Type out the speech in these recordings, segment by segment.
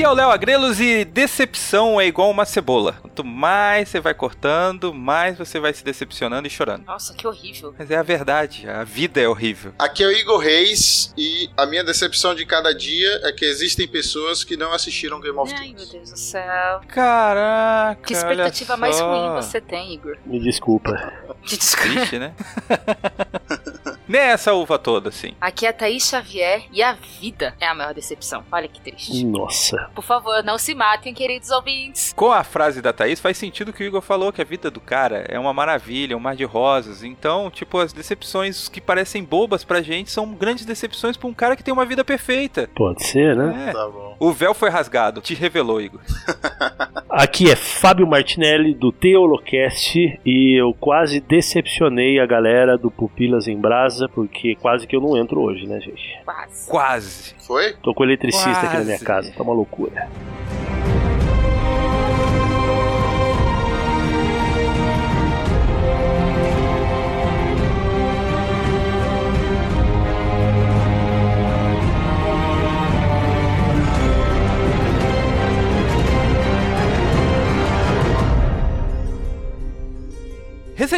Aqui é o Léo Agrelos e decepção é igual uma cebola. Quanto mais você vai cortando, mais você vai se decepcionando e chorando. Nossa, que horrível. Mas é a verdade, a vida é horrível. Aqui é o Igor Reis e a minha decepção de cada dia é que existem pessoas que não assistiram Game of Ai, meu Thrones. Deus do céu. Caraca, Que expectativa olha mais ruim você tem, Igor? Me desculpa. Que desculpa. Triste, né? Nem essa uva toda, assim. Aqui é a Thaís Xavier e a vida é a maior decepção. Olha que triste. Nossa. Por favor, não se matem, queridos ouvintes. Com a frase da Thaís, faz sentido que o Igor falou, que a vida do cara é uma maravilha, um mar de rosas. Então, tipo, as decepções que parecem bobas pra gente são grandes decepções pra um cara que tem uma vida perfeita. Pode ser, né? É. Tá bom. O véu foi rasgado, te revelou, Igor. Aqui é Fábio Martinelli do Teolocast e eu quase decepcionei a galera do Pupilas em Brasa porque quase que eu não entro hoje, né, gente? Quase. Quase. Foi? Tô com eletricista aqui na minha Quase. casa, tá uma loucura.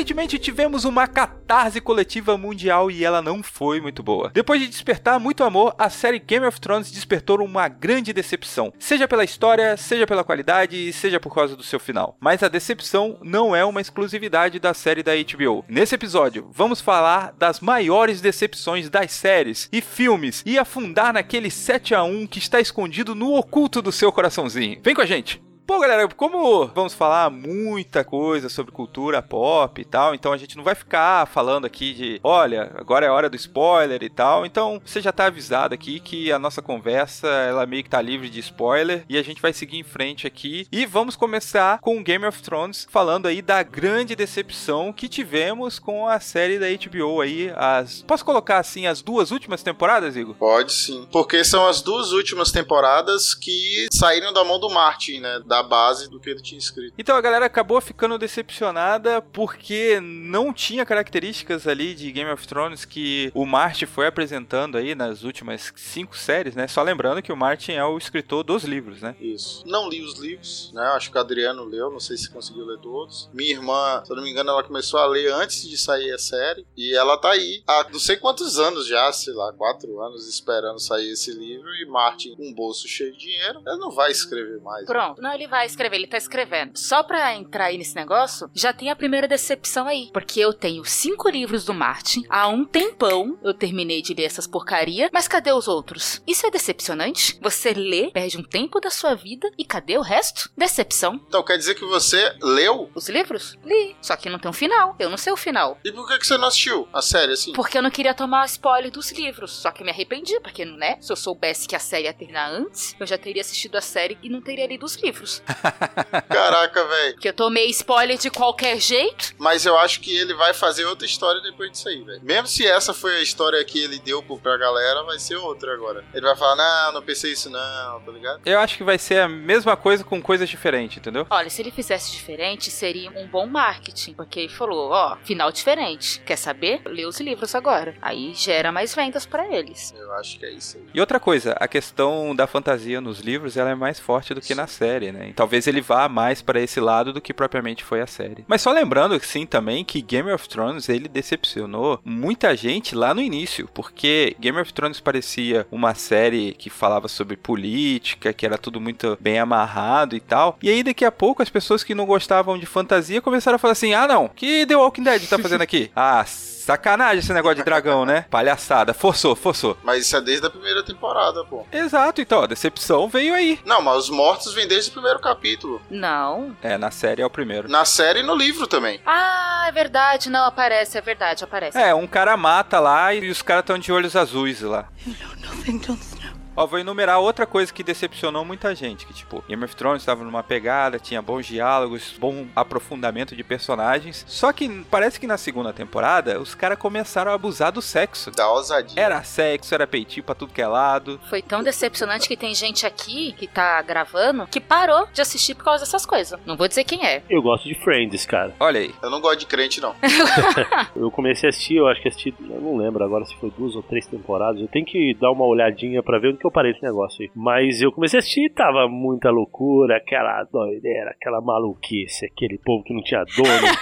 Recentemente tivemos uma catarse coletiva mundial e ela não foi muito boa. Depois de despertar muito amor, a série Game of Thrones despertou uma grande decepção, seja pela história, seja pela qualidade, seja por causa do seu final. Mas a decepção não é uma exclusividade da série da HBO. Nesse episódio, vamos falar das maiores decepções das séries e filmes e afundar naquele 7 a 1 que está escondido no oculto do seu coraçãozinho. Vem com a gente! Bom, galera, como vamos falar muita coisa sobre cultura pop e tal, então a gente não vai ficar falando aqui de, olha, agora é hora do spoiler e tal. Então, você já tá avisado aqui que a nossa conversa, ela meio que tá livre de spoiler e a gente vai seguir em frente aqui e vamos começar com Game of Thrones, falando aí da grande decepção que tivemos com a série da HBO aí, as Posso colocar assim as duas últimas temporadas, Igor? Pode sim. Porque são as duas últimas temporadas que saíram da mão do Martin, né? Da base do que ele tinha escrito. Então a galera acabou ficando decepcionada porque não tinha características ali de Game of Thrones que o Martin foi apresentando aí nas últimas cinco séries, né? Só lembrando que o Martin é o escritor dos livros, né? Isso. Não li os livros, né? Acho que o Adriano leu, não sei se conseguiu ler todos. Minha irmã, se eu não me engano, ela começou a ler antes de sair a série. E ela tá aí há não sei quantos anos já, sei lá, quatro anos esperando sair esse livro. E Martin, com um bolso cheio de dinheiro, ele não vai escrever mais. Pronto. Não, ele vai escrever, ele tá escrevendo. Só pra entrar aí nesse negócio, já tem a primeira decepção aí. Porque eu tenho cinco livros do Martin, há um tempão eu terminei de ler essas porcaria, mas cadê os outros? Isso é decepcionante? Você lê, perde um tempo da sua vida e cadê o resto? Decepção. Então quer dizer que você leu? Os livros? Li. Só que não tem um final. Eu não sei o final. E por que que você não assistiu a série assim? Porque eu não queria tomar spoiler dos livros. Só que me arrependi, porque, né? Se eu soubesse que a série ia terminar antes, eu já teria assistido a série e não teria lido os livros. Caraca, velho. Porque eu tomei spoiler de qualquer jeito. Mas eu acho que ele vai fazer outra história depois disso aí, velho. Mesmo se essa foi a história que ele deu pra galera, vai ser outra agora. Ele vai falar, não, não pensei isso não, tá ligado? Eu acho que vai ser a mesma coisa com coisas diferentes, entendeu? Olha, se ele fizesse diferente, seria um bom marketing. Porque ele falou, ó, final diferente. Quer saber? Lê os livros agora. Aí gera mais vendas pra eles. Eu acho que é isso aí. E outra coisa, a questão da fantasia nos livros, ela é mais forte do que na série, né? E talvez ele vá mais para esse lado do que propriamente foi a série. Mas só lembrando, sim, também que Game of Thrones, ele decepcionou muita gente lá no início, porque Game of Thrones parecia uma série que falava sobre política, que era tudo muito bem amarrado e tal. E aí daqui a pouco as pessoas que não gostavam de fantasia começaram a falar assim: "Ah, não, que The Walking Dead tá fazendo aqui?" ah, sacanagem esse negócio de dragão, né? Palhaçada, forçou, forçou. Mas isso é desde a primeira temporada, pô. Exato, então, a decepção veio aí. Não, mas os mortos vêm desde o primeiro capítulo. Não. É, na série é o primeiro. Na série e no livro também. Ah, é verdade. Não, aparece. É verdade, aparece. É, um cara mata lá e os caras estão de olhos azuis lá. You know nothing. Ó, vou enumerar outra coisa que decepcionou muita gente, que tipo, Game of Thrones estava numa pegada, tinha bons diálogos, bom aprofundamento de personagens, só que parece que na segunda temporada os caras começaram a abusar do sexo. Da ousadia. Era sexo, era peitinho pra tudo que é lado. Foi tão decepcionante que tem gente aqui que tá gravando que parou de assistir por causa dessas coisas. Não vou dizer quem é. Eu gosto de Friends, cara. Olha aí. Eu não gosto de crente, não. Eu comecei a assistir, eu acho que assisti, eu não lembro agora se foi duas ou três temporadas. Eu tenho que dar uma olhadinha pra ver que eu parei esse negócio aí. Mas eu comecei a assistir e tava muita loucura, aquela doideira, aquela maluquice, aquele povo que não tinha dono.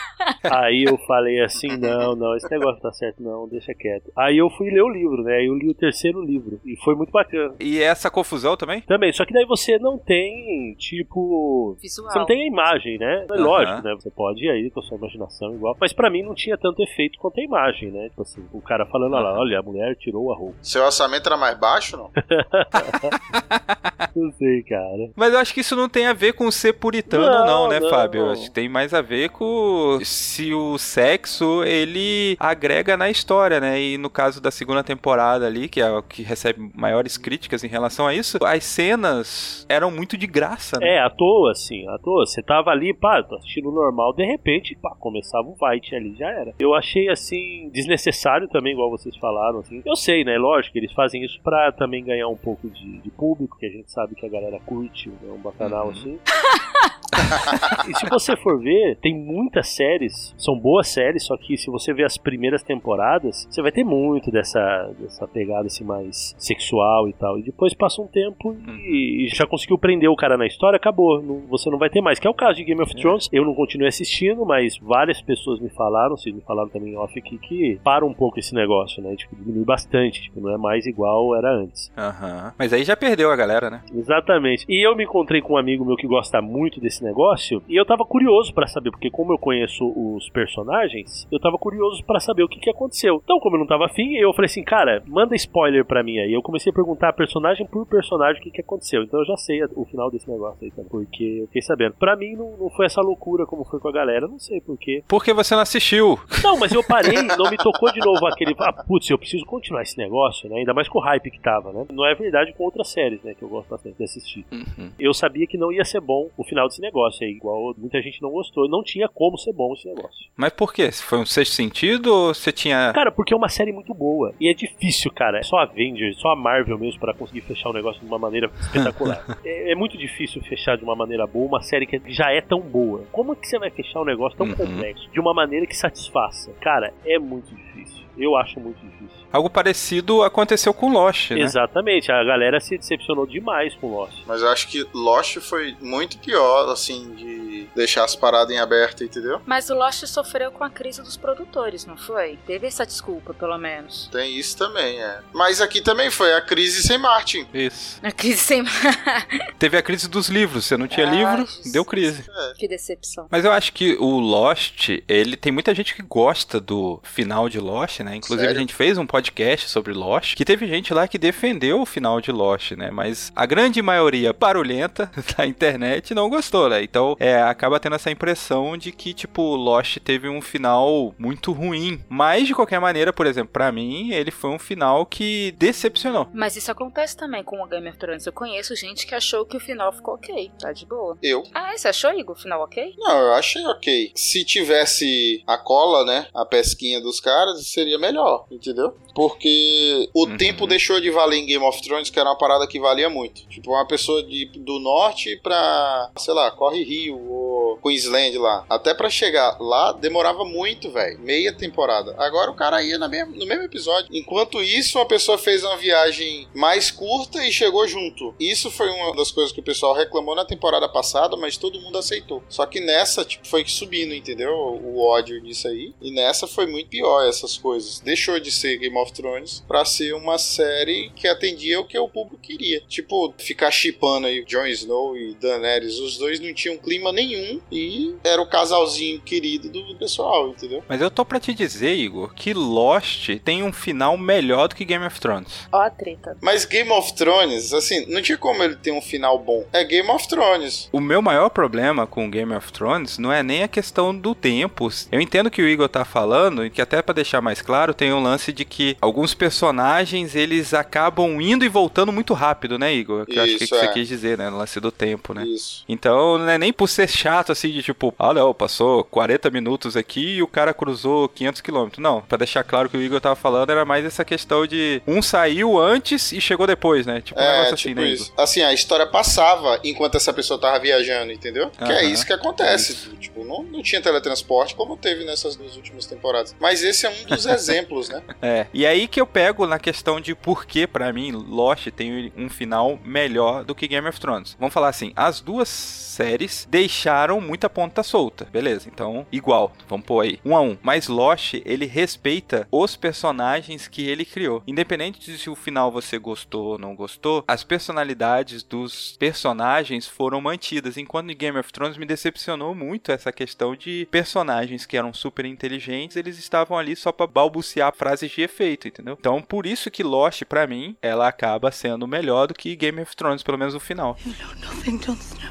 aí eu falei assim: não, não, esse negócio tá certo, não, deixa quieto. Aí eu fui ler o livro, né? Eu li o terceiro livro e foi muito bacana. E essa confusão também? Também, só que daí você não tem, tipo. Visual. Você não tem a imagem, né? É Aham. lógico, né? Você pode ir aí com a sua imaginação igual. Mas pra mim não tinha tanto efeito quanto a imagem, né? Tipo assim, o cara falando lá, olha, a mulher tirou a roupa. Seu orçamento era mais baixo, não? Não sei, cara. Mas eu acho que isso não tem a ver com ser puritano, Não, não, né, não. Fábio? Eu acho que tem mais a ver com se o sexo ele agrega na história, né? E no caso da segunda temporada ali, que é o que recebe maiores críticas em relação a isso, as cenas eram muito de graça, né? É, à toa, assim, à toa. Você tava ali, pá, tô assistindo normal, de repente, pá, começava um fight ali, já era. Eu achei, assim, desnecessário também, igual vocês falaram, assim. Eu sei, né, lógico, eles fazem isso pra também ganhar um pouco de, de público, que a gente sabe que a galera curte, né, um bacanal Uhum. assim. e se você for ver, tem muitas séries, são boas séries, só que se você ver as primeiras temporadas, você vai ter muito dessa, dessa pegada assim mais sexual e tal. E depois passa um tempo e, e já conseguiu prender o cara na história, acabou. Não- você não vai ter mais. Que é o caso de Game of Thrones. Eu não continuei assistindo, mas várias pessoas me falaram, vocês me falaram também off aqui, que para um pouco esse negócio, né? Tipo, diminui bastante. Tipo, não é mais igual era antes. Aham. Mas aí já perdeu a galera, né? Exatamente. E eu me encontrei com um amigo meu que gosta muito desse negócio e eu tava curioso pra saber, porque como eu conheço os personagens, eu tava curioso pra saber o que que aconteceu. Então, como eu não tava afim, eu falei assim, cara, manda spoiler pra mim aí. Eu comecei a perguntar personagem por personagem o que que aconteceu. Então eu já sei o final desse negócio aí também, porque eu fiquei sabendo. Pra mim não, não foi essa loucura como foi com a galera, não sei porquê. Porque você não assistiu. Não, mas eu parei, não me tocou de novo aquele. Ah, putz, eu preciso continuar esse negócio, né? Ainda mais com o hype que tava, né? Não é verdade com outras séries, né? Que eu gosto bastante de assistir. Uhum. Eu sabia que não ia ser bom o final desse negócio aí, igual muita gente não gostou. Não tinha como ser bom esse negócio. Mas por quê? Foi um sexto sentido ou você tinha. Cara, porque é uma série muito boa. E é difícil, cara. É só a Avengers, só a Marvel mesmo pra conseguir fechar o negócio de uma maneira espetacular. é, é muito difícil fechar de uma maneira boa uma série que já é tão boa. Como é que você vai fechar um negócio tão Uhum. complexo de uma maneira que satisfaça? Cara, é muito difícil. Eu acho muito difícil. Algo parecido aconteceu com Lost, né? Exatamente, a galera se decepcionou demais com Lost. Mas eu acho que Lost foi muito pior, assim, de deixar as paradas em aberto, entendeu? Mas o Lost sofreu com a crise dos produtores, não foi? Teve essa desculpa, pelo menos. Tem isso também, é. Mas aqui também foi a crise sem Martin. Isso. A crise sem. Teve a crise dos livros. Você não tinha Ah, livro, Jesus. deu crise. que decepção. Mas eu acho que o Lost, ele tem muita gente que gosta do final de Lost, né? Inclusive Sério? a gente fez um podcast sobre Lost, que teve gente lá que defendeu o final de Lost, né? Mas a grande maioria barulhenta da internet não gostou, né? Então, é, acaba tendo essa impressão de que, tipo, Lost teve um final muito ruim. Mas, de qualquer maneira, por exemplo, pra mim, ele foi um final que decepcionou. Mas isso acontece também com o Game of Thrones. Eu conheço gente que achou que o final ficou ok. Tá de boa. Eu? Ah, você achou, Igor, o final ok? Não, eu achei ok. Se tivesse a cola, né? A pesquinha dos caras, seria melhor, entendeu? Porque o Uhum. tempo deixou de valer em Game of Thrones, que era uma parada que valia muito. Tipo, uma pessoa de, do norte pra, sei lá, Corre Rio ou Queensland lá. Até pra chegar lá demorava muito, velho. Meia temporada. Agora o cara ia na mesma- no mesmo episódio. Enquanto isso, uma pessoa fez uma viagem mais curta e chegou junto. Isso foi uma das coisas que o pessoal reclamou na temporada passada, mas todo mundo aceitou. Só que nessa, tipo, foi subindo, entendeu? O ódio disso aí. E nessa foi muito pior essas coisas. Deixou de ser Game of Thrones pra ser uma série que atendia o que o público queria. Tipo, ficar chipando aí Jon Snow e Daenerys. Os dois não tinham clima nenhum e era o casalzinho querido do pessoal, entendeu? Mas eu tô pra te dizer, Igor, que Lost tem um final melhor do que Game of Thrones. Ó a treta. Mas Game of Thrones, assim, não tinha como ele ter um final bom. É Game of Thrones. O meu maior problema com Game of Thrones não é nem a questão do tempo. Eu entendo que o Igor tá falando, e que até pra deixar mais claro, tem um lance de que alguns personagens eles acabam indo e voltando muito rápido, né, Igor? Que eu acho que, Isso, que você é. quis dizer, né? No lance do tempo, né? Isso. Então, não é nem por ser chato assim, de tipo, ah, não, passou 40 minutos aqui e o cara cruzou 500 quilômetros. Não, pra deixar claro que o Igor tava falando, era mais essa questão de um saiu antes e chegou depois, né? Tipo um É, negócio tipo assim, né, isso. Igor? Assim, a história passava enquanto essa pessoa tava viajando, entendeu? Que é isso que acontece. Tipo, não, não tinha teletransporte como teve nessas duas últimas temporadas. Mas esse é um dos exemplos, né? É. E aí que eu pego na questão de por que, pra mim, Lost tem um final melhor do que Game of Thrones. Vamos falar assim, as duas séries deixaram muita ponta solta. Beleza, então, igual. Vamos pôr aí. Um a um. Mas Lost, ele respeita os personagens que ele criou. Independente de se o final você gostou ou não gostou, as personalidades dos personagens foram mantidas. Enquanto em Game of Thrones me decepcionou muito essa questão de personagens que eram super inteligentes, eles estavam ali só pra balbuciar frases de efeito, entendeu? Então, por isso que Lost, pra mim, ela acaba sendo melhor do que Game of Thrones, pelo menos o final.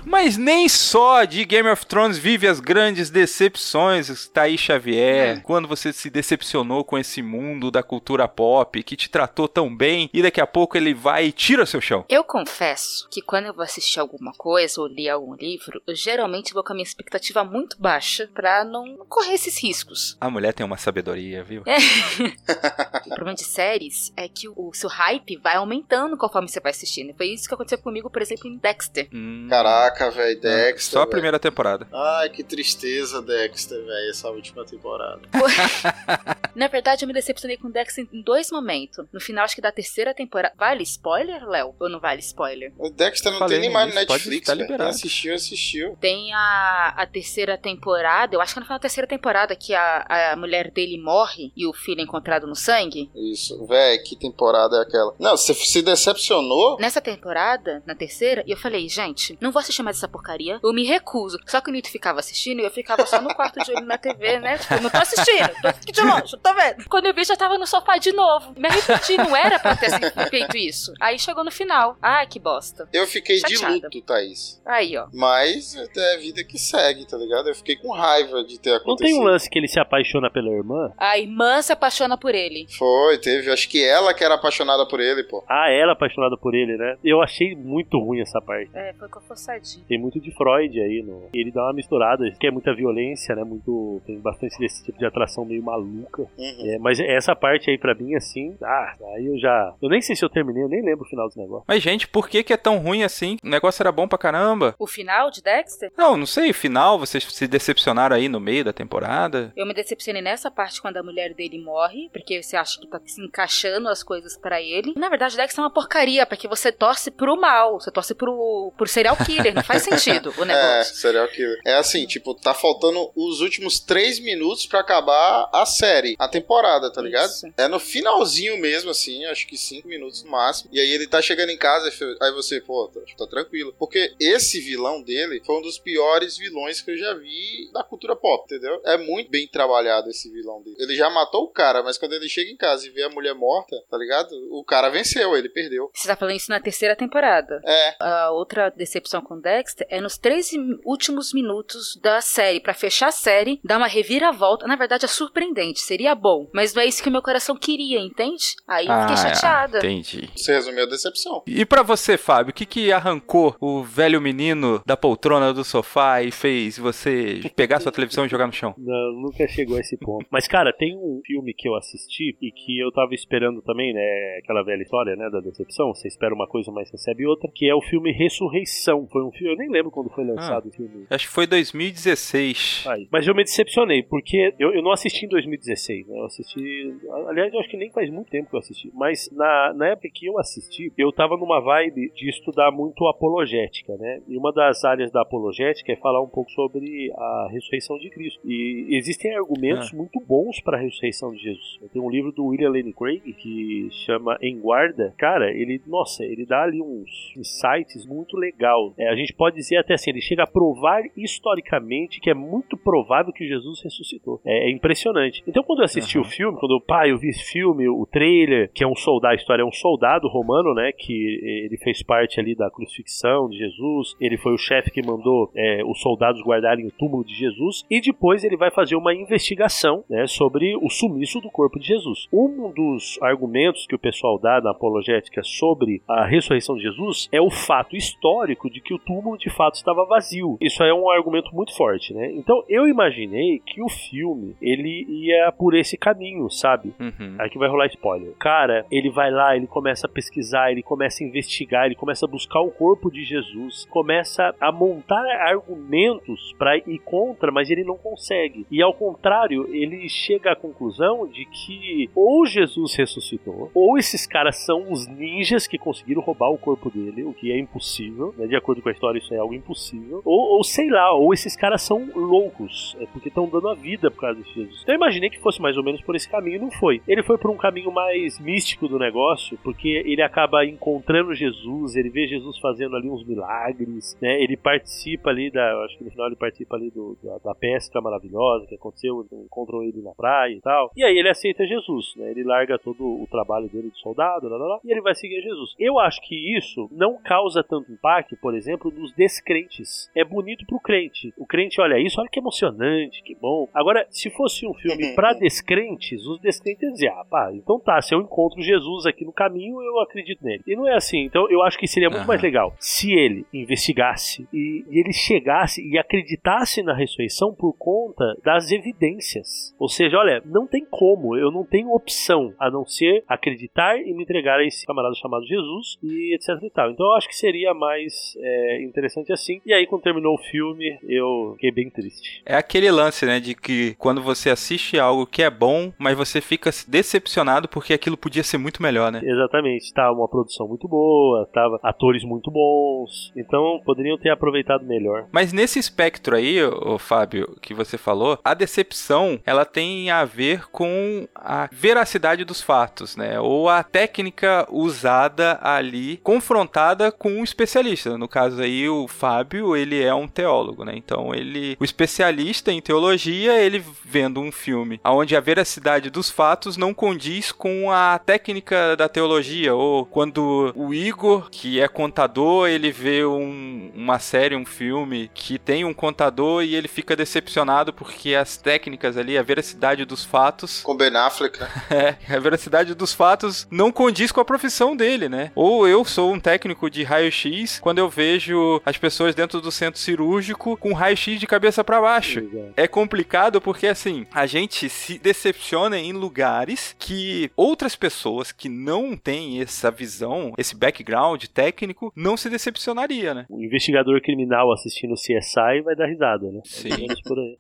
Mas nem só de Game of Thrones vive as grandes decepções, Thaís Xavier. Quando você se decepcionou com esse mundo da cultura pop que te tratou tão bem e daqui a pouco ele vai e tira seu chão. Eu confesso que quando eu vou assistir alguma coisa ou ler algum livro, eu geralmente vou com a minha expectativa muito baixa pra não correr esses riscos. A mulher tem uma sabedoria, viu? O problema de séries é que o, o seu hype vai aumentando conforme você vai assistindo. Foi isso que aconteceu comigo, por exemplo, em Dexter. Hum, Caraca, velho, Dexter. Só a velho. primeira temporada. Ai, que tristeza, Dexter, velho, essa última temporada. Na verdade, eu me decepcionei com Dexter em dois momentos. No final, acho que da terceira temporada. Vale spoiler, Léo? Ou não vale spoiler? O Dexter não Falei tem nem mais no Netflix, velho. liberado. Quem assistiu, assistiu. Tem a, a terceira temporada, eu acho que é no final da terceira temporada que a, a mulher dele morre e o filho encontrado no sangue. Isso, velho, que temporada é aquela? Não, você se decepcionou? Nessa temporada, na terceira, eu falei, gente, não vou assistir mais essa porcaria, eu me recuso. Só que o Nito ficava assistindo e eu ficava só no quarto de olho na TV, né? Tipo, não tô assistindo, tô aqui de longe, tô vendo. Quando eu vi, já tava no sofá de novo. Me arrependi, não era pra ter feito isso. Aí chegou no final. Ai, que bosta. Eu fiquei de Chateada. luto, Thaís. Aí, ó. Mas é a vida que segue, tá ligado? Eu fiquei com raiva de ter Não acontecido. tem um lance que ele se apaixona pela irmã? A irmã se apaixona por ele. Foi, teve. Acho que ela que era apaixonada por ele, pô. Ah, ela apaixonada por ele, né? Eu achei muito ruim essa parte. É, foi com a forçadinha. Tem muito de Freud aí, no... ele dá uma misturada, que é muita violência, né? Muito. Tem bastante desse tipo de atração meio maluca. Uhum. É, mas essa parte aí pra mim, assim, ah, aí eu já. Eu nem sei se eu terminei, eu nem lembro o final do negócio. Mas, gente, por que, que é tão ruim assim? O negócio era bom pra caramba. O final de Dexter? Não, não sei, final, vocês se decepcionaram aí no meio da temporada. Eu me decepcionei nessa parte quando a mulher dele morre, porque você acha que tá se encaixando as coisas pra ele. Na verdade, Dexter é uma porcaria, porque você torce pro mal, você torce pro, pro serial killer, não faz sentido o É, negócio. serial killer. É assim, tipo, tá faltando os últimos três minutos pra acabar a série, a temporada, tá ligado? Isso. É no finalzinho mesmo, assim, acho que cinco minutos no máximo. E aí ele tá chegando em casa, aí você, pô, tá, tá tranquilo. Porque esse vilão dele foi um dos piores vilões que eu já vi da cultura pop, entendeu? É muito bem trabalhado esse vilão dele. Ele já matou o cara, mas quando ele chega em casa e vê a mulher morta, tá ligado? O cara venceu, ele perdeu. Você tá falando isso na terceira temporada. É, A outra decepção com Dexter é nos três últimos minutos da série, Pra fechar a série, dar uma reviravolta. Na verdade, é surpreendente, seria bom, mas não é isso que o meu coração queria, entende? Aí eu fiquei chateada. entendi. você resumiu a decepção. E pra você, Fábio, o que que arrancou o velho menino da poltrona do sofá e fez você pegar sua televisão e jogar no chão? Não, nunca chegou a esse ponto. Mas, cara, tem um filme que eu assisti e que eu tava esperando também, né? Aquela velha história, né? Da decepção. Você espera uma coisa, mas recebe outra. Que é o filme Ressurreição. Foi um filme, eu nem lembro quando foi lançado o filme. Acho que foi 2016. Aí. Mas eu me decepcionei, porque eu, eu não assisti em 2016, né? Eu assisti. Aliás, eu acho que nem faz muito tempo que eu assisti. Mas na, na época que eu assisti, eu tava numa vibe de estudar muito apologética, né? E uma das áreas da apologética é falar um pouco sobre a ressurreição de Cristo. E existem argumentos muito bons para a ressurreição de Jesus. Tem um livro do William Lane Craig que chama Em Guarda. Cara, ele, nossa, ele dá ali uns insights muito legal. É, a gente pode dizer até assim, ele chega a provar provar historicamente que é muito provável que Jesus ressuscitou. É, é impressionante. Então, quando eu assisti uhum. o filme, quando eu, pai, eu vi esse filme, o trailer, que é um soldado, a história é um soldado romano, né? Que ele fez parte ali da crucifixão de Jesus, ele foi o chefe que mandou é, os soldados guardarem o túmulo de Jesus, e depois ele vai fazer uma investigação né, sobre o sumiço do corpo de Jesus. Um dos argumentos que o pessoal dá na apologética sobre a ressurreição de Jesus é o fato histórico de que o túmulo de fato estava vazio. Isso é um argumento muito forte, né? Então eu imaginei que o filme ele ia por esse caminho, sabe? Uhum. Aqui vai rolar spoiler. Cara, ele vai lá, ele começa a pesquisar, ele começa a investigar, ele começa a buscar o corpo de Jesus, começa a montar argumentos para ir contra, mas ele não consegue. E ao contrário, ele chega à conclusão de que ou Jesus ressuscitou, ou esses caras são os ninjas que conseguiram roubar o corpo dele, o que é impossível, né? De acordo com a história, isso é algo impossível. Ou, ou sei lá, ou esses caras são loucos, é porque estão dando a vida por causa de Jesus. Então eu imaginei que fosse mais ou menos por esse caminho, não foi. Ele foi por um caminho mais místico do negócio, porque ele acaba encontrando Jesus, ele vê Jesus fazendo ali uns milagres, né? Ele participa ali da, acho que no final ele participa ali do, da, da pesca maravilhosa que aconteceu, encontram ele na praia e tal. E aí ele aceita Jesus, né? Ele larga todo o trabalho dele de soldado, lá, lá, lá, e ele vai seguir Jesus. Eu acho que isso não causa tanto impacto, por exemplo, nos descrentes. É bonito pro crente. O crente olha isso, olha que emocionante, que bom. Agora, se fosse um filme para descrentes, os descrentes diziam, ah, pá, então tá, se eu encontro Jesus aqui no caminho, eu acredito nele. E não é assim. Então eu acho que seria muito uhum. mais legal se ele investigasse e, e ele chegasse e acreditasse na ressurreição por conta das evidências. Ou seja, olha, não tem como, eu não tenho opção a não ser acreditar e me entregar a esse camarada chamado Jesus e etc e tal. Então eu acho que seria mais é, interessante assim. E aí, quando terminou o filme, eu fiquei bem triste. É aquele lance, né, de que quando você assiste algo que é bom, mas você fica decepcionado porque aquilo podia ser muito melhor, né? Exatamente. Tava uma produção muito boa, tava atores muito bons, então poderiam ter aproveitado melhor. Mas nesse espectro aí, o Fábio, que você falou, a decepção, ela tem a ver com a veracidade dos fatos, né? Ou a técnica usada ali confrontada com um especialista. No caso aí, o Fábio, ele é um teólogo, né? Então, ele, o especialista em teologia, ele vendo um filme onde a veracidade dos fatos não condiz com a técnica da teologia, ou quando o Igor, que é contador, ele vê um, uma série, um filme que tem um contador e ele fica decepcionado porque as técnicas ali, a veracidade dos fatos. Com Ben Affleck, né? é, a veracidade dos fatos não condiz com a profissão dele, né? Ou eu sou um técnico de raio-x quando eu vejo as pessoas dentro do centro cirúrgico com raio-x de cabeça para baixo. É complicado porque assim, a gente se decepciona em lugares que outras pessoas que não têm essa visão, esse background técnico, não se decepcionaria, né? O investigador criminal assistindo CSI vai dar risada, né? Sim.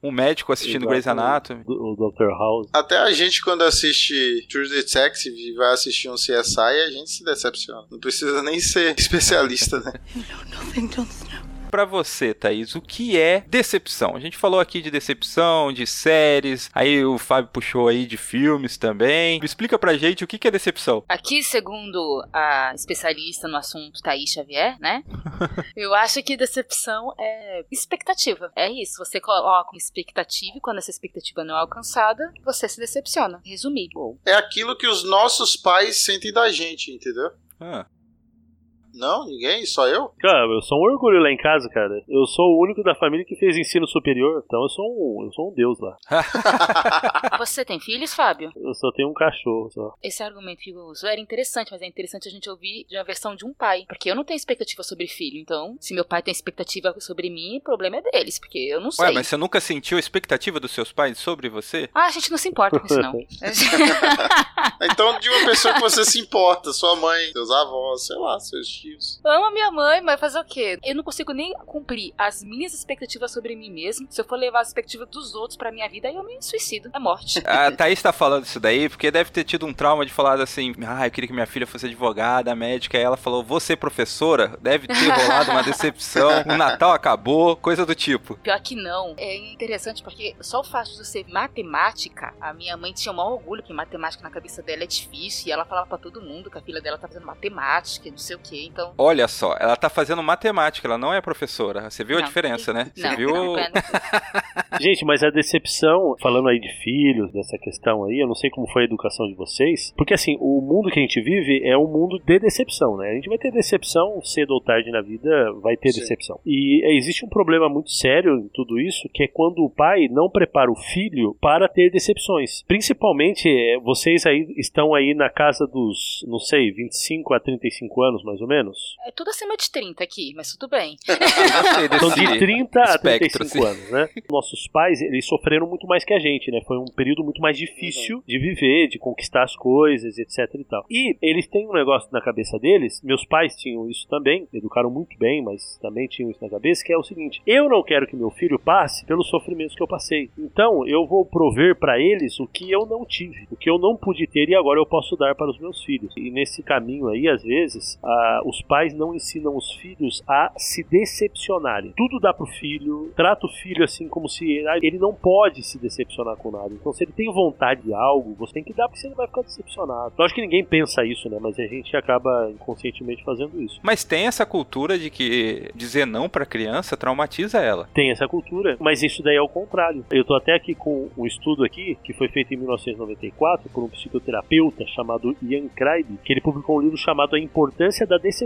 Um médico assistindo Grey's Anatomy. O Dr. House. Até a gente, quando assiste True Detective e vai assistir um CSI, a gente se decepciona. Não precisa nem ser especialista, né? You know nothing, para você, Thaís, o que é decepção? A gente falou aqui de decepção, de séries, aí o Fábio puxou aí de filmes também. Explica pra gente o que é decepção. Aqui, segundo a especialista no assunto, Thaís Xavier, né? eu acho que decepção é expectativa. É isso, você coloca uma expectativa e quando essa expectativa não é alcançada, você se decepciona. Resumir. É aquilo que os nossos pais sentem da gente, entendeu? Ah. Não, ninguém? Só eu? Cara, eu sou um orgulho lá em casa, cara. Eu sou o único da família que fez ensino superior, então eu sou um, eu sou um deus lá. Você tem filhos, Fábio? Eu só tenho um cachorro, só. Esse argumento que eu uso era interessante, mas é interessante a gente ouvir de uma versão de um pai. Porque eu não tenho expectativa sobre filho, então, se meu pai tem expectativa sobre mim, o problema é deles, porque eu não sei. Ué, mas você nunca sentiu a expectativa dos seus pais sobre você? Ah, a gente não se importa com isso, não. então, de uma pessoa que você se importa, sua mãe, seus avós, sei lá, seus tios. Amo a minha mãe, mas fazer o quê? Eu não consigo nem cumprir as minhas expectativas sobre mim mesmo. Se eu for levar as expectativas dos outros pra minha vida, aí eu me suicido. É morte. A Thaís tá falando isso daí porque deve ter tido um trauma de falar assim: ah, eu queria que minha filha fosse advogada, médica. E ela falou: você professora? Deve ter rolado uma decepção, o Natal acabou, coisa do tipo. Pior que não. É interessante porque só o fato de ser matemática, a minha mãe tinha um maior orgulho que matemática na cabeça dela é difícil. E ela falava pra todo mundo que a filha dela tá fazendo matemática e não sei o que. Então. Olha só, ela tá fazendo matemática, ela não é professora. Você viu a Não. diferença, né? Você Não, viu. não, não, Gente, mas a decepção, falando aí de filhos, dessa questão aí, eu não sei como foi a educação de vocês, porque assim, o mundo que a gente vive é um mundo de decepção, né? A gente vai ter decepção cedo ou tarde na vida, vai ter Sim. decepção. E é, existe um problema muito sério em tudo isso, que é quando o pai não prepara o filho para ter decepções. Principalmente, é, vocês aí estão aí na casa dos, não sei, 25 a 35 anos, mais ou menos? É tudo acima de 30 aqui, mas tudo bem. Então, de 30 a espectro, 35 anos, né? Nossos pais, eles sofreram muito mais que a gente, né? Foi um período muito mais difícil de viver, de conquistar as coisas, etc e tal. E eles têm um negócio na cabeça deles, meus pais tinham isso também, educaram muito bem, mas também tinham isso na cabeça, que é o seguinte: eu não quero que meu filho passe pelos sofrimentos que eu passei. Então, eu vou prover para eles o que eu não tive, o que eu não pude ter e agora eu posso dar para os meus filhos. E nesse caminho aí, às vezes, ah, os pais não ensinam os filhos a se decepcionarem. Tudo dá pro filho, trata o filho assim como se ele não pode se decepcionar com nada. Então, se ele tem vontade de algo, você tem que dar porque você não vai ficar decepcionado. Lógico que ninguém pensa isso, né? Mas a gente acaba inconscientemente fazendo isso. Mas tem essa cultura de que dizer não pra criança traumatiza ela. Tem essa cultura, mas isso daí é o contrário. Eu tô até aqui com um estudo aqui que foi feito em 1994 por um psicoterapeuta chamado Ian Craig, que ele publicou um livro chamado A Importância da Decepção.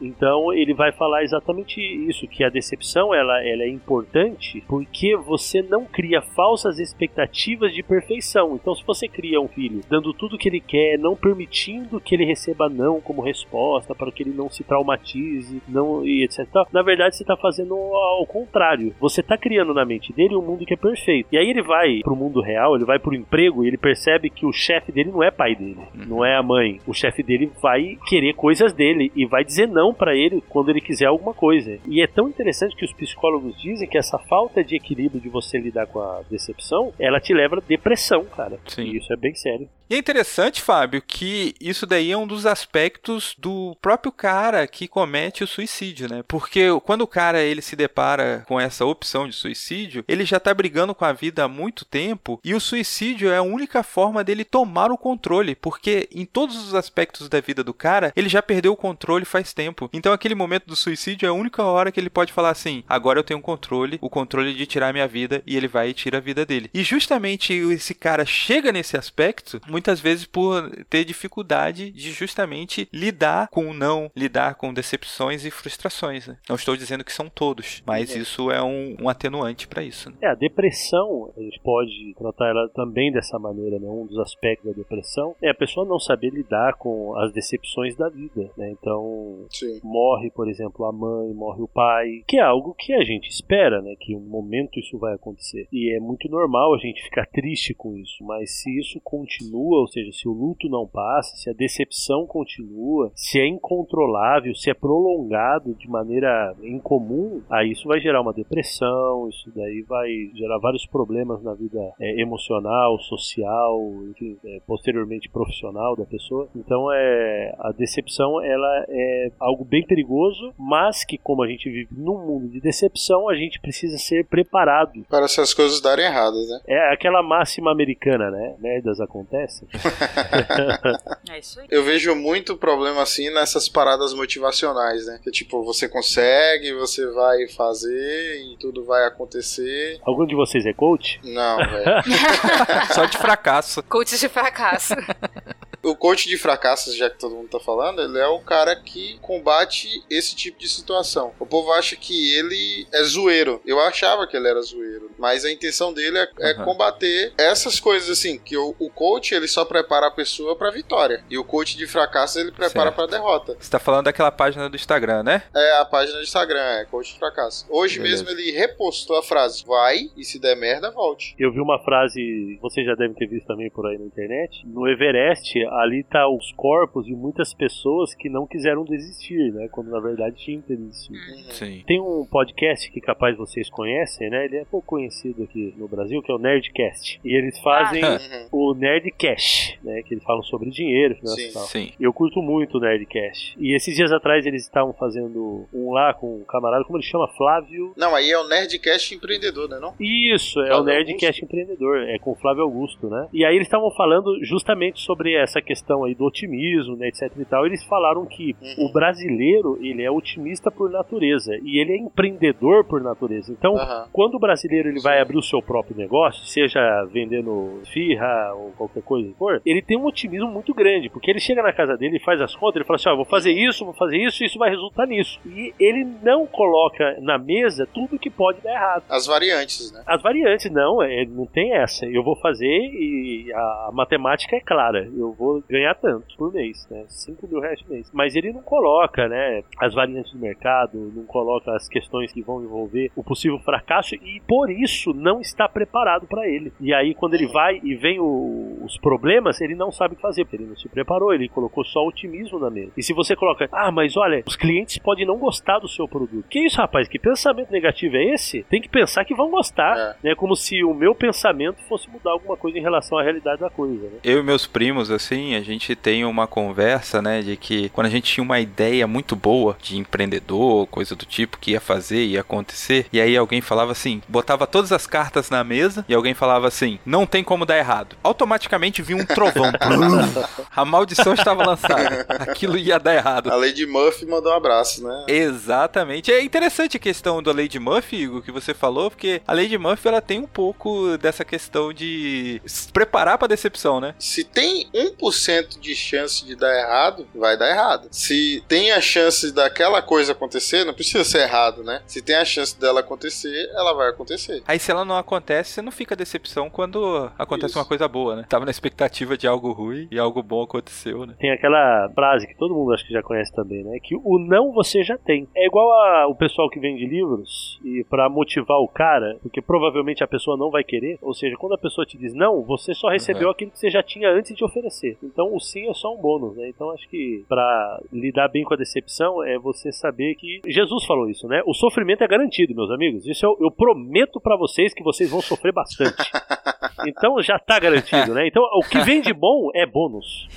Então ele vai falar exatamente isso, que a decepção ela, ela é importante porque você não cria falsas expectativas de perfeição. Então se você cria um filho dando tudo que ele quer, não permitindo que ele receba não como resposta para que ele não se traumatize, não e etc. Na verdade você está fazendo ao contrário. Você está criando na mente dele um mundo que é perfeito. E aí ele vai pro mundo real, ele vai pro emprego e ele percebe que o chefe dele não é pai dele, não é a mãe. O chefe dele vai querer coisas dele e vai dizer não para ele quando ele quiser alguma coisa. E é tão interessante que os psicólogos dizem que essa falta de equilíbrio de você lidar com a decepção, ela te leva à depressão, cara. Sim. E isso é bem sério. E é interessante, Fábio, que isso daí é um dos aspectos do próprio cara que comete o suicídio, né? Porque quando o cara ele se depara com essa opção de suicídio, ele já tá brigando com a vida há muito tempo e o suicídio é a única forma dele tomar o controle, porque em todos os aspectos da vida do cara, ele já perdeu o controle faz tempo. Então aquele momento do suicídio é a única hora que ele pode falar assim: "Agora eu tenho controle, o controle de tirar minha vida" e ele vai e tira a vida dele. E justamente esse cara chega nesse aspecto muitas vezes por ter dificuldade de justamente lidar com o não, lidar com decepções e frustrações. Né? Não estou dizendo que são todos, mas isso é um, um atenuante para isso. Né? É, a depressão, a gente pode tratar ela também dessa maneira, né? Um dos aspectos da depressão é a pessoa não saber lidar com as decepções da vida, né? Então, Sim. morre, por exemplo, a mãe, morre o pai, que é algo que a gente espera, né? Que um momento isso vai acontecer. E é muito normal a gente ficar triste com isso, mas se isso continua, ou seja, se o luto não passa, se a decepção continua, se é incontrolável, se é prolongado de maneira incomum, aí isso vai gerar uma depressão, isso daí vai gerar vários problemas na vida é, emocional, social, enfim, é, posteriormente profissional da pessoa. Então é a decepção ela é algo bem perigoso, mas que como a gente vive num mundo de decepção, a gente precisa ser preparado. Para essas coisas darem erradas, né? É aquela máxima americana, né? Merdas acontecem. É isso aí. Eu vejo muito problema assim nessas paradas motivacionais, né? Que tipo, você consegue, você vai fazer e tudo vai acontecer. Algum de vocês é coach? Não, velho. Só de fracasso. Coach de fracasso. O coach de fracassos, já que todo mundo tá falando, ele é o cara que combate esse tipo de situação. O povo acha que ele é zoeiro. Eu achava que ele era zoeiro. Mas a intenção dele é, é Aham. combater essas coisas assim. Que o, o coach, ele só prepara a pessoa pra vitória. E o coach de fracassos, ele prepara Certo. pra derrota. Você tá falando daquela página do Instagram, né? É a página do Instagram, é coach de fracasso. Hoje Beleza. mesmo ele repostou a frase: vai e se der merda, volte. Eu vi uma frase, vocês já devem ter visto também por aí na internet. No Everest, ali tá os corpos de muitas pessoas que não quiseram desistir, né? Quando na verdade tinham que desistir. Sim. Tem um podcast que capaz vocês conhecem, né? Ele é pouco conhecido aqui no Brasil, que é o Nerdcast. E eles fazem Ah. Uhum. o Nerdcash, né? Que eles falam sobre dinheiro, finanças Sim. e tal. Sim. Eu curto muito o Nerdcast. E esses dias atrás eles estavam fazendo um lá com um camarada, como ele chama? Flávio. Não, aí é o Nerdcast empreendedor, né? Não? Isso, é Flávio o Nerdcast Empreendedor, é com o Flávio Augusto, né? E aí eles estavam falando justamente sobre essa questão aí do otimismo, né, etc e tal. Eles falaram que Uhum. o brasileiro, ele é otimista por natureza e ele é empreendedor por natureza. Então, Aham. quando o brasileiro ele Sim. vai abrir o seu próprio negócio, seja vendendo firra ou qualquer coisa que for, ele tem um otimismo muito grande, porque ele chega na casa dele faz as contas, ele fala assim, ó, vou fazer isso, vou fazer isso, e isso vai resultar nisso. E ele não coloca na mesa tudo que pode dar errado. As variantes, né? As variantes, não, é, não tem essa. Eu vou fazer e a matemática é clara. Eu vou ganhar tanto por mês, né? 5 mil reais por mês. Mas ele não coloca, né? As variantes do mercado, não coloca as questões que vão envolver o possível fracasso e por isso não está preparado para ele. E aí, quando ele vai e vem o- os problemas, ele não sabe o que fazer, porque ele não se preparou, ele colocou só otimismo na mesa. E se você coloca, ah, mas olha, os clientes podem não gostar do seu produto. Que isso, rapaz? Que pensamento negativo é esse? Tem que pensar que vão gostar É. né? Como se o meu pensamento fosse mudar alguma coisa em relação à realidade da coisa, né? Eu e meus primos, assim, a gente tem uma conversa, né, de que quando a gente tinha uma ideia muito boa de empreendedor, coisa do tipo, que ia fazer, ia acontecer, e aí alguém falava assim, botava todas as cartas na mesa, e alguém falava assim, não tem como dar errado. Automaticamente vinha um trovão. a maldição estava lançada. Aquilo ia dar errado. A Lady Murphy mandou um abraço, né? Exatamente. É interessante a questão da Lady Murphy, Igor, que você falou, porque a Lady Murphy ela tem um pouco dessa questão de se preparar pra decepção, né? Se tem 1% de chance de dar errado, vai dar errado. Se tem a chance daquela coisa acontecer, não precisa ser errado, né? Se tem a chance dela acontecer, ela vai acontecer. Aí se ela não acontece, você não fica decepção quando acontece Isso. uma coisa boa, né? Tava na expectativa de algo ruim e algo bom aconteceu, né? Tem aquela frase que todo mundo acho que já conhece também, né? Que o não você já tem. É igual a, o pessoal que vende livros e pra motivar o cara, porque provavelmente a pessoa não vai querer, ou seja, quando a pessoa te diz não, você só recebeu aquilo que você já tinha antes de oferecer. Então o sim é só um bônus, né? Então acho que pra lidar bem com a decepção é você saber que Jesus falou isso, né? O sofrimento é garantido, meus amigos. Isso eu, eu prometo pra vocês que vocês vão sofrer bastante. Então já tá garantido, né? Então o que vem de bom é bônus.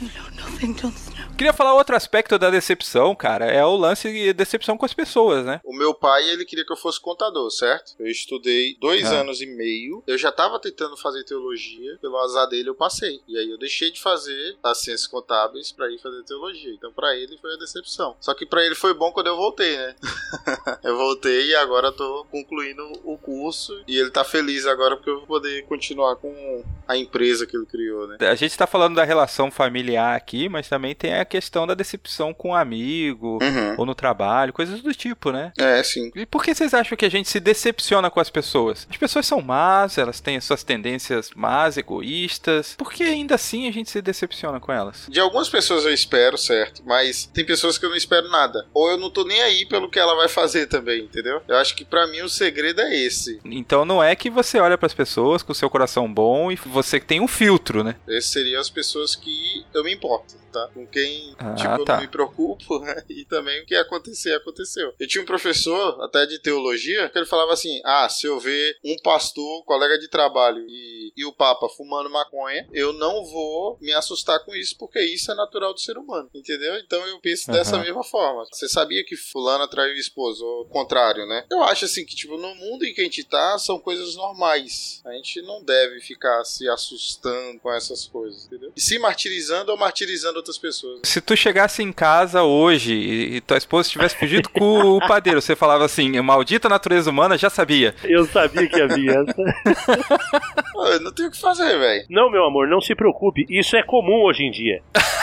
Queria falar outro aspecto da decepção, cara, é o lance de decepção com as pessoas, né? O meu pai, ele queria que eu fosse contador, certo? Eu estudei dois Ah. anos e meio. Eu já tava tentando fazer teologia. Pelo azar dele, eu passei. E aí eu deixei de fazer as ciências contábeis pra ir fazer teologia. Então pra ele foi a decepção. Só que pra ele foi bom quando eu voltei, né? eu voltei e agora tô concluindo o curso. E ele tá feliz agora porque eu vou poder continuar com a empresa que ele criou, né? A gente tá falando da relação familiar aqui, mas também tem a questão da decepção com um amigo Uhum. ou no trabalho, coisas do tipo, né? É, sim. E por que vocês acham que a gente se decepciona com as pessoas? As pessoas são más, elas têm as suas tendências más, egoístas. Por que ainda assim a gente se decepciona com elas? De algumas pessoas eu espero, certo? Mas tem pessoas que eu não espero nada. Ou eu não tô nem aí pelo que ela vai fazer também, entendeu? Eu acho que pra mim o segredo é esse. Então não é que você olha pras pessoas com o seu coração bom e você tem um filtro, né? Esses seriam as pessoas que eu me importo, tá? Com quem, Ah, tipo, eu tá. não me preocupo, né? E também o que acontecer, aconteceu. Eu tinha um professor, até de teologia, que ele falava assim: ah, se eu ver um pastor, colega de trabalho, e, e o Papa fumando maconha, eu não vou me assustar com isso, porque isso é natural do ser humano, entendeu? Então eu penso Aham. dessa mesma forma. Você sabia que fulano traiu o esposo, ou o contrário, né? Eu acho assim que, tipo, no mundo em que a gente tá, são coisas normais. A gente não deve ficar se assustando com essas coisas, entendeu? E se martirizando ou martirizando outras pessoas. Se tu chegasse em casa hoje e, e tua esposa tivesse fugido com o padeiro, você falava assim, maldita natureza humana, já sabia. Eu sabia que havia essa. Não tenho o que fazer, velho. Não, meu amor, não se preocupe. Isso é comum hoje em dia.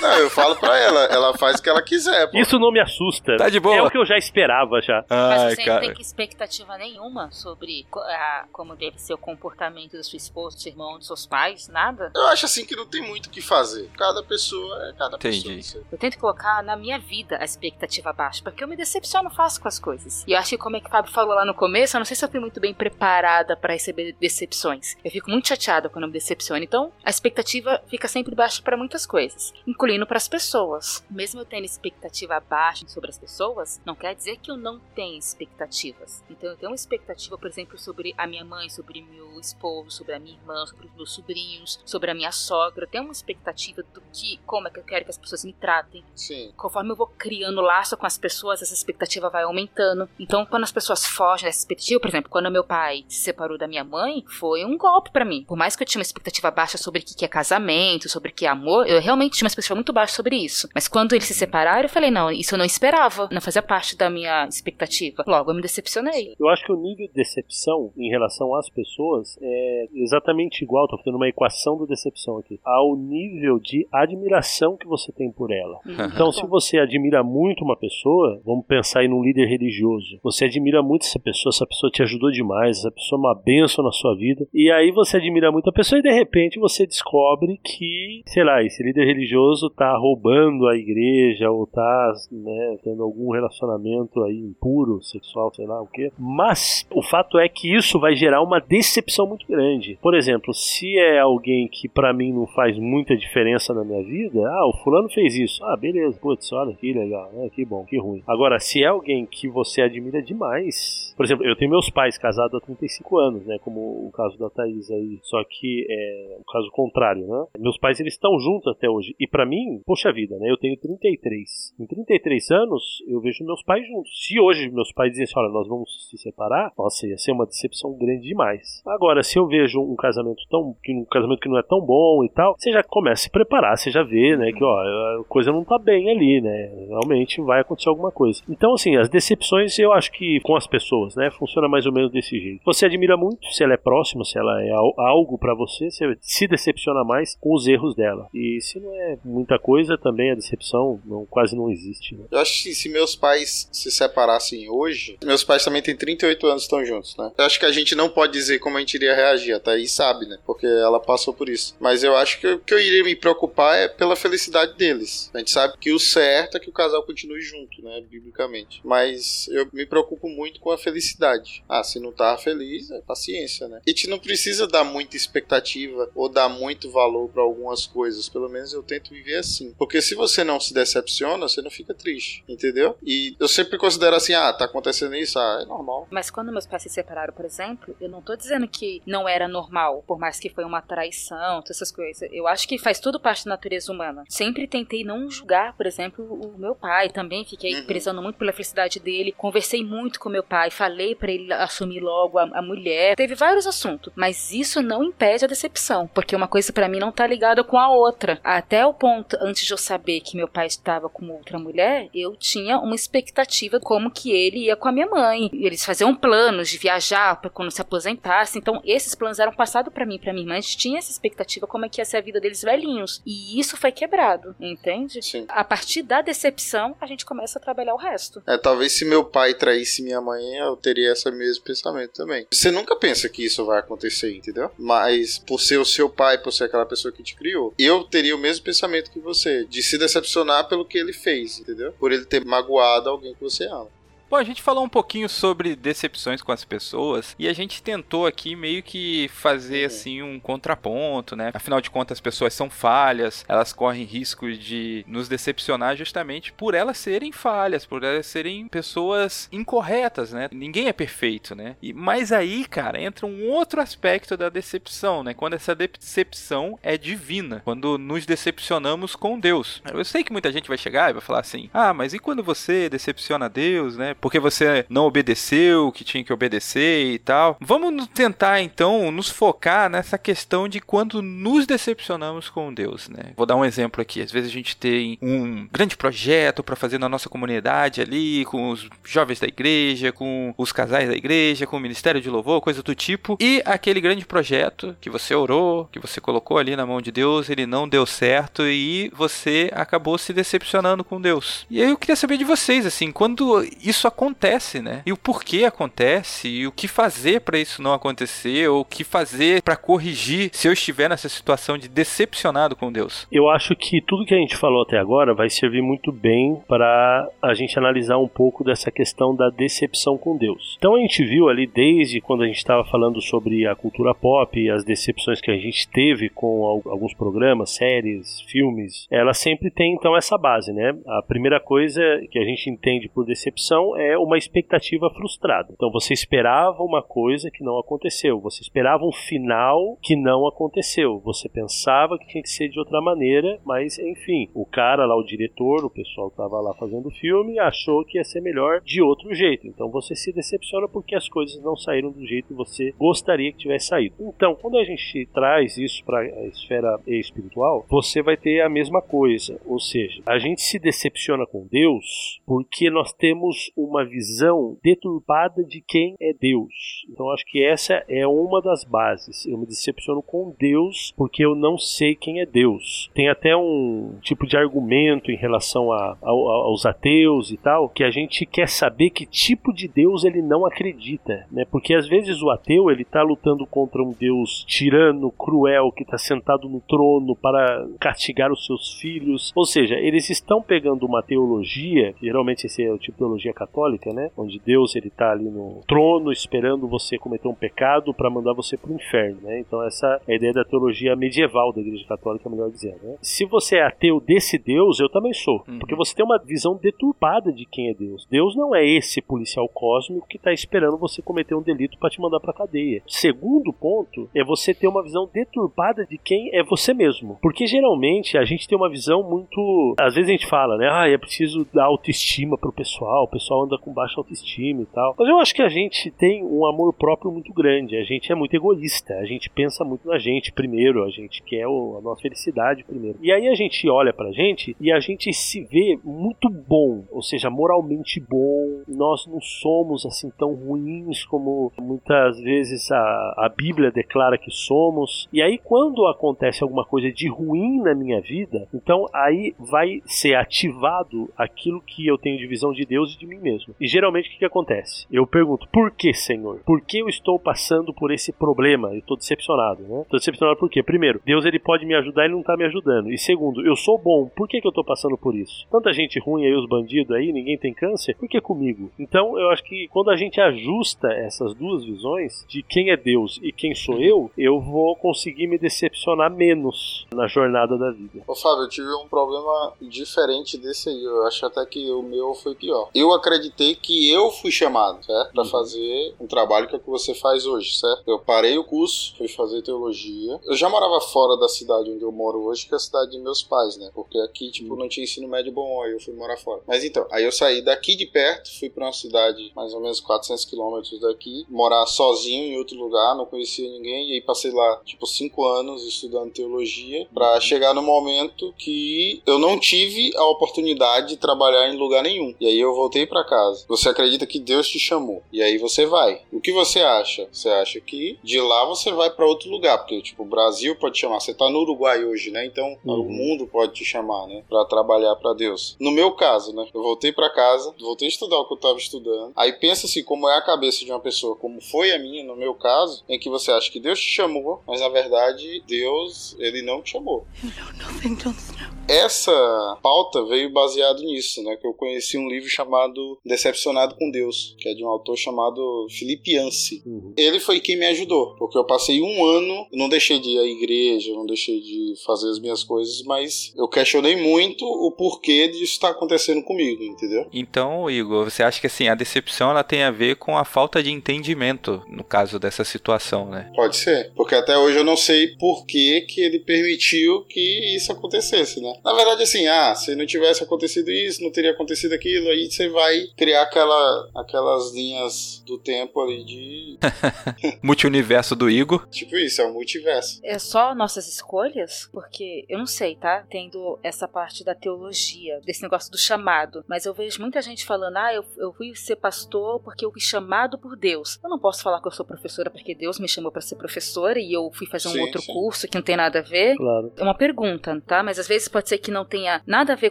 Não, eu falo pra ela, ela faz o que ela quiser, pô. Isso não me assusta. Tá de boa. É o que eu já esperava já. Mas Ai, você cara. não tem expectativa nenhuma sobre a- como deve ser o comportamento da sua esposa, do seu irmão, dos seus pais, nada? Eu acho assim que não tem muito o que fazer. Cada pessoa é cada Entendi. pessoa. Eu tento colocar na minha vida a expectativa baixa, porque eu me decepciono fácil com as coisas. E eu acho que, como é que o Fábio falou lá no começo, eu não sei se eu fui muito bem preparada pra receber decepções. Eu fico muito chateada quando eu me decepciono. Então, a expectativa fica sempre baixa pra muitas coisas. Em incluindo para as pessoas. Mesmo eu tendo expectativa baixa sobre as pessoas, não quer dizer que eu não tenho expectativas. Então eu tenho uma expectativa, por exemplo, sobre a minha mãe, sobre meu esposo, sobre a minha irmã, sobre os meus sobrinhos, sobre a minha sogra. Eu tenho uma expectativa do que, como é que eu quero que as pessoas me tratem. Sim. Conforme eu vou criando laço com as pessoas, essa expectativa vai aumentando. Então, quando as pessoas fogem dessa expectativa, por exemplo, quando meu pai se separou da minha mãe, foi um golpe para mim. Por mais que eu tinha uma expectativa baixa sobre o que é casamento, sobre o que é amor, eu realmente tinha uma expectativa muito baixa sobre isso. Mas quando eles se separaram, eu falei, não, isso eu não esperava, não fazia parte da minha expectativa. Logo, eu me decepcionei. Eu acho que o nível de decepção em relação às pessoas é exatamente igual, tô fazendo uma equação da decepção aqui, ao nível de admiração que você tem por ela. Uhum. Então, se você admira muito uma pessoa, vamos pensar em um líder religioso. Você admira muito essa pessoa, essa pessoa te ajudou demais, essa pessoa é uma benção na sua vida. E aí você admira muito a pessoa e de repente você descobre que, sei lá, esse líder religioso tá roubando a igreja ou tá, né, tendo algum relacionamento aí impuro, sexual, sei lá o quê. Mas o fato é que isso vai gerar uma decepção muito grande. Por exemplo, se é alguém que para mim não faz muita diferença na minha vida, ah, o fulano fez isso. Ah, beleza, putz, olha que legal, né? Que bom, que ruim. Agora, se é alguém que você admira demais, por exemplo, eu tenho meus pais casados há 35 anos, né? Como o caso da Thaís aí, só que é o caso contrário, né? Meus pais eles estão juntos até hoje. E para mim, poxa vida, né? Eu tenho 33. Em 33 anos, eu vejo meus pais juntos. Se hoje meus pais dizem olha, nós vamos se separar, nossa, ia ser uma decepção grande demais. Agora, se eu vejo um casamento tão. um casamento que não é tão bom e tal, você já começa a se preparar, você já vê, né, que ó, a coisa não tá bem ali, né? Realmente vai acontecer alguma coisa. Então, assim, as decepções eu acho que com as pessoas, né, funciona mais ou menos desse jeito. Você admira muito se ela é próxima, se ela é algo para você, você se decepciona mais com os erros dela. E se não é muita coisa, também a decepção não, quase não existe. Né? Eu acho que se meus pais se separassem hoje, meus pais também têm 38 anos estão juntos, né? Eu acho que a gente não pode dizer como a gente iria reagir, a Thaís sabe, né? Porque ela passou por isso. Mas eu acho que o que eu iria me preocupar é pela felicidade deles. A gente sabe que o certo é que o casal continue junto, né? Biblicamente. Mas eu me preocupo muito com a felicidade. Ah, se não tá feliz, é paciência, né? A gente não precisa dar muita expectativa ou dar muito valor para algumas coisas. Pelo menos eu tento viver assim. Porque se você não se decepciona, você não fica triste, entendeu? E eu sempre considero assim, ah, tá acontecendo isso, ah, é normal. Mas quando meus pais se separaram, por exemplo, eu não tô dizendo que não era normal, por mais que foi uma traição, todas essas coisas. Eu acho que faz tudo parte da natureza humana. Sempre tentei não julgar, por exemplo, o meu pai também, fiquei Uhum. prezando muito pela felicidade dele, conversei muito com meu pai, falei para ele assumir logo a, a mulher. Teve vários assuntos, mas isso não impede a decepção, porque uma coisa para mim não tá ligada com a outra. Até o ponto antes de eu saber que meu pai estava com outra mulher, eu tinha uma expectativa como que ele ia com a minha mãe. Eles faziam planos de viajar para quando se aposentasse. Então, esses planos eram passados para mim, para minha irmã. A gente tinha essa expectativa como é que ia ser a vida deles velhinhos. E isso foi quebrado, entende? Sim. A partir da decepção, a gente começa a trabalhar o resto. É, talvez se meu pai traísse minha mãe, eu teria esse mesmo pensamento também. Você nunca pensa que isso vai acontecer, entendeu? Mas por ser o seu pai, por ser aquela pessoa que te criou, eu teria o mesmo pensamento que você, de se decepcionar pelo que ele fez, entendeu? Por ele ter magoado alguém que você ama. Bom, a gente falou um pouquinho sobre decepções com as pessoas e a gente tentou aqui meio que fazer assim um contraponto, né? Afinal de contas, as pessoas são falhas, elas correm risco de nos decepcionar justamente por elas serem falhas, por elas serem pessoas incorretas, né? Ninguém é perfeito, né? E, mas aí, cara, entra um outro aspecto da decepção, né? Quando essa decepção é divina, quando nos decepcionamos com Deus. Eu sei que muita gente vai chegar e vai falar assim: ah, mas e quando você decepciona Deus, né? Porque você não obedeceu que tinha que obedecer e tal. Vamos tentar então nos focar nessa questão de quando nos decepcionamos com Deus, né? Vou dar um exemplo aqui. Às vezes a gente tem um grande projeto para fazer na nossa comunidade ali, com os jovens da igreja, com os casais da igreja, com o ministério de louvor, coisa do tipo. E aquele grande projeto que você orou, que você colocou ali na mão de Deus, ele não deu certo e você acabou se decepcionando com Deus. E aí eu queria saber de vocês, assim, quando isso acontece, né? E o porquê acontece e o que fazer para isso não acontecer ou o que fazer para corrigir se eu estiver nessa situação de decepcionado com Deus. Eu acho que tudo que a gente falou até agora vai servir muito bem para a gente analisar um pouco dessa questão da decepção com Deus. Então a gente viu ali desde quando a gente estava falando sobre a cultura pop e as decepções que a gente teve com alguns programas, séries, filmes, ela sempre tem então essa base, né? A primeira coisa que a gente entende por decepção é uma expectativa frustrada. Então você esperava uma coisa que não aconteceu, você esperava um final que não aconteceu, você pensava que tinha que ser de outra maneira, mas enfim, o cara lá, o diretor, o pessoal estava lá fazendo o filme, achou que ia ser melhor de outro jeito. Então você se decepciona porque as coisas não saíram do jeito que você gostaria que tivesse saído. Então, quando a gente traz isso para a esfera espiritual, você vai ter a mesma coisa, ou seja, a gente se decepciona com Deus porque nós temos uma visão deturpada de quem é Deus. Então, acho que essa é uma das bases. Eu me decepciono com Deus porque eu não sei quem é Deus. Tem até um tipo de argumento em relação a, a, aos ateus e tal, que a gente quer saber que tipo de Deus ele não acredita, né? Porque às vezes o ateu ele tá lutando contra um Deus tirano, cruel, que está sentado no trono para castigar os seus filhos. Ou seja, eles estão pegando uma teologia, geralmente esse é o tipo de teologia católica, né? Onde Deus ele tá ali no trono esperando você cometer um pecado para mandar você para o inferno, né? Então essa é a ideia da teologia medieval da Igreja Católica, melhor dizendo. Né? Se você é ateu desse Deus, eu também sou, uhum. porque você tem uma visão deturpada de quem é Deus. Deus não é esse policial cósmico que está esperando você cometer um delito para te mandar para cadeia. Segundo ponto é você ter uma visão deturpada de quem é você mesmo, porque geralmente a gente tem uma visão muito, às vezes a gente fala, né, ah, é preciso dar autoestima pro pessoal, o pessoal anda com baixa autoestima e tal. Mas eu acho que a gente tem um amor próprio muito grande, a gente é muito egoísta, a gente pensa muito na gente primeiro, a gente quer a nossa felicidade primeiro. E aí a gente olha pra gente e a gente se vê muito bom, ou seja, moralmente bom. Nós não somos assim tão ruins como muitas vezes a, a Bíblia declara que somos. E aí, quando acontece alguma coisa de ruim na minha vida, então aí vai ser ativado aquilo que eu tenho de visão de Deus e de mim mesmo. E geralmente o que, que acontece? Eu pergunto, por que, Senhor? Por que eu estou passando por esse problema? Eu estou decepcionado, né? Estou decepcionado por quê? Primeiro, Deus ele pode me ajudar e não está me ajudando. E segundo, eu sou bom, por que, que eu estou passando por isso? Tanta gente ruim aí, os bandidos aí, ninguém tem câncer, por que comigo? Então eu acho que quando a gente ajusta essas duas visões de quem é Deus e quem sou eu, eu vou conseguir me decepcionar menos na jornada da vida. Ô Fábio, eu tive um problema diferente desse aí. Eu acho até que o meu foi pior. Eu acreditei que eu fui chamado, certo? Pra uhum. fazer um trabalho que é o que você faz hoje, certo? Eu parei o curso, fui fazer teologia. Eu já morava fora da cidade onde eu moro hoje, que é a cidade de meus pais, né? Porque aqui, tipo, uhum. não tinha ensino médio bom, aí eu fui morar fora. Mas então, aí eu saí daqui de perto, fui pra uma cidade mais ou menos 400 quilômetros daqui, morar sozinho em outro lugar, não conhecia ninguém, e aí passei lá, tipo, cinco anos estudando teologia, para uhum. chegar no momento que eu não tive a oportunidade de trabalhar em lugar nenhum. E aí eu voltei para casa. Você acredita que Deus te chamou? E aí você vai. O que você acha? Você acha que de lá você vai para outro lugar? Porque, tipo, o Brasil pode te chamar. Você tá no Uruguai hoje, né? Então uhum. o mundo pode te chamar, né? Pra trabalhar para Deus. No meu caso, né? Eu voltei para casa, voltei a estudar o que eu tava estudando. Aí pensa assim, como é a cabeça de uma pessoa, como foi a minha, no meu caso, em que você acha que Deus te chamou, mas na verdade Deus, ele não te chamou. You know nothing. Essa pauta veio baseado nisso, né? Que eu conheci um livro chamado Decepcionado com Deus, que é de um autor chamado Felipe Yancey. Uhum. Ele foi quem me ajudou, porque eu passei um ano, não deixei de ir à igreja, não deixei de fazer as minhas coisas, mas eu questionei muito o porquê disso estar acontecendo comigo, entendeu? Então, Igor, você acha que assim, a decepção ela tem a ver com a falta de entendimento no caso dessa situação, né? Pode ser, porque até hoje eu não sei por que, que ele permitiu que isso acontecesse, né? Na verdade, assim, ah, se não tivesse acontecido isso, não teria acontecido aquilo, aí você vai criar aquela, aquelas linhas do tempo ali de. Multiuniverso do Igor. Tipo isso, é um multiverso. É só nossas escolhas? Porque eu não sei, tá? Tendo essa parte da teologia, desse negócio do chamado. Mas eu vejo muita gente falando, ah, eu, eu fui ser pastor porque eu fui chamado por Deus. Eu não posso falar que eu sou professora porque Deus me chamou para ser professora e eu fui fazer um sim, outro sim. curso que não tem nada a ver. Claro. É uma pergunta, tá? Mas às vezes pode pode ser que não tenha nada a ver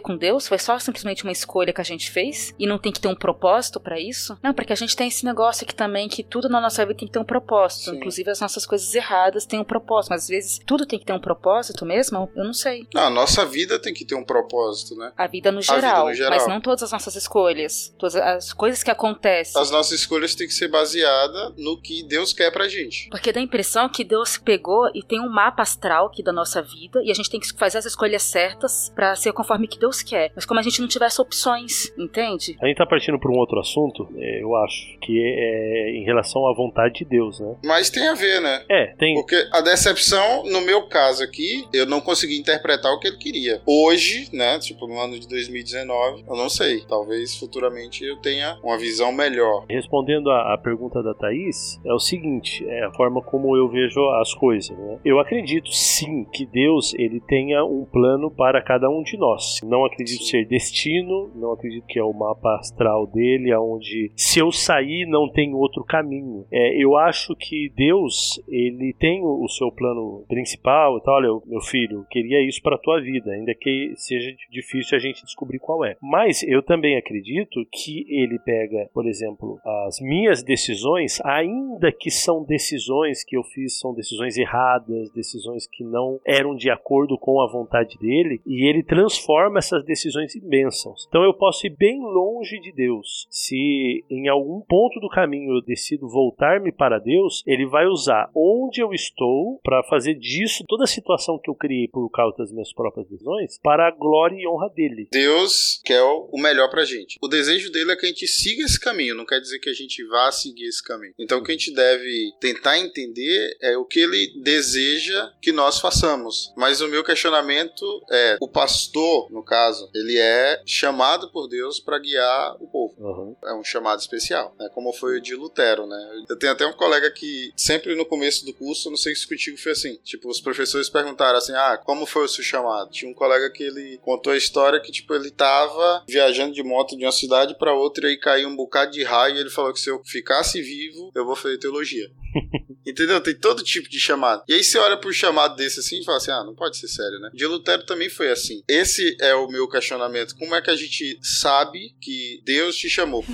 com Deus, foi só simplesmente uma escolha que a gente fez e não tem que ter um propósito para isso? Não, porque a gente tem esse negócio aqui também que tudo na nossa vida tem que ter um propósito, Sim. inclusive as nossas coisas erradas têm um propósito, mas às vezes tudo tem que ter um propósito mesmo? Eu não sei. Não, a nossa vida tem que ter um propósito, né? A vida no vida geral, no geral. mas não todas as nossas escolhas, todas as coisas que acontecem. As nossas escolhas têm que ser baseadas no que Deus quer pra gente. Porque dá a impressão que Deus pegou e tem um mapa astral aqui da nossa vida e a gente tem que fazer as escolhas certas pra ser conforme que Deus quer. Mas como a gente não tivesse opções, entende? A gente tá partindo por um outro assunto, é, eu acho, que é em relação à vontade de Deus, né? Mas tem a ver, né? É, tem. Porque a decepção, no meu caso aqui, eu não consegui interpretar o que ele queria. Hoje, né, tipo no ano de 2019, eu não sei. Talvez futuramente eu tenha uma visão melhor. Respondendo à, à pergunta da Thaís, é o seguinte, é a forma como eu vejo as coisas, né? Eu acredito sim que Deus, ele tenha um plano para cada um de nós. Não acredito ser destino, não acredito que é o mapa astral dele, aonde se eu sair não tem outro caminho. É, eu acho que Deus, ele tem o, o seu plano principal e tal, olha, meu filho, queria isso para tua vida, ainda que seja difícil a gente descobrir qual é. Mas eu também acredito que ele pega, por exemplo, as minhas decisões, ainda que são decisões que eu fiz, são decisões erradas, decisões que não eram de acordo com a vontade dele, e ele transforma essas decisões em bênçãos. Então eu posso ir bem longe de Deus. Se em algum ponto do caminho eu decido voltar-me para Deus, ele vai usar onde eu estou para fazer disso toda a situação que eu criei por causa das minhas próprias decisões para a glória e honra dele. Deus quer o melhor pra gente. O desejo dele é que a gente siga esse caminho, não quer dizer que a gente vá seguir esse caminho. Então o que a gente deve tentar entender é o que ele deseja que nós façamos. Mas o meu questionamento é: o pastor, no caso, ele é chamado por Deus para guiar o povo. Uhum. É um chamado especial, né? Como foi o de Lutero, né? Eu tenho até um colega que sempre no começo do curso, não sei se contigo foi assim. Tipo, os professores perguntaram assim: "Ah, como foi o seu chamado?". Tinha um colega que ele contou a história que tipo ele tava viajando de moto de uma cidade para outra e aí caiu um bocado de raio e ele falou que se eu ficasse vivo, eu vou fazer teologia. Entendeu? Tem todo tipo de chamado. E aí você olha pro chamado desse assim e fala assim: ah, não pode ser sério, né? De Lutero também foi assim. Esse é o meu questionamento. Como é que a gente sabe que Deus te chamou?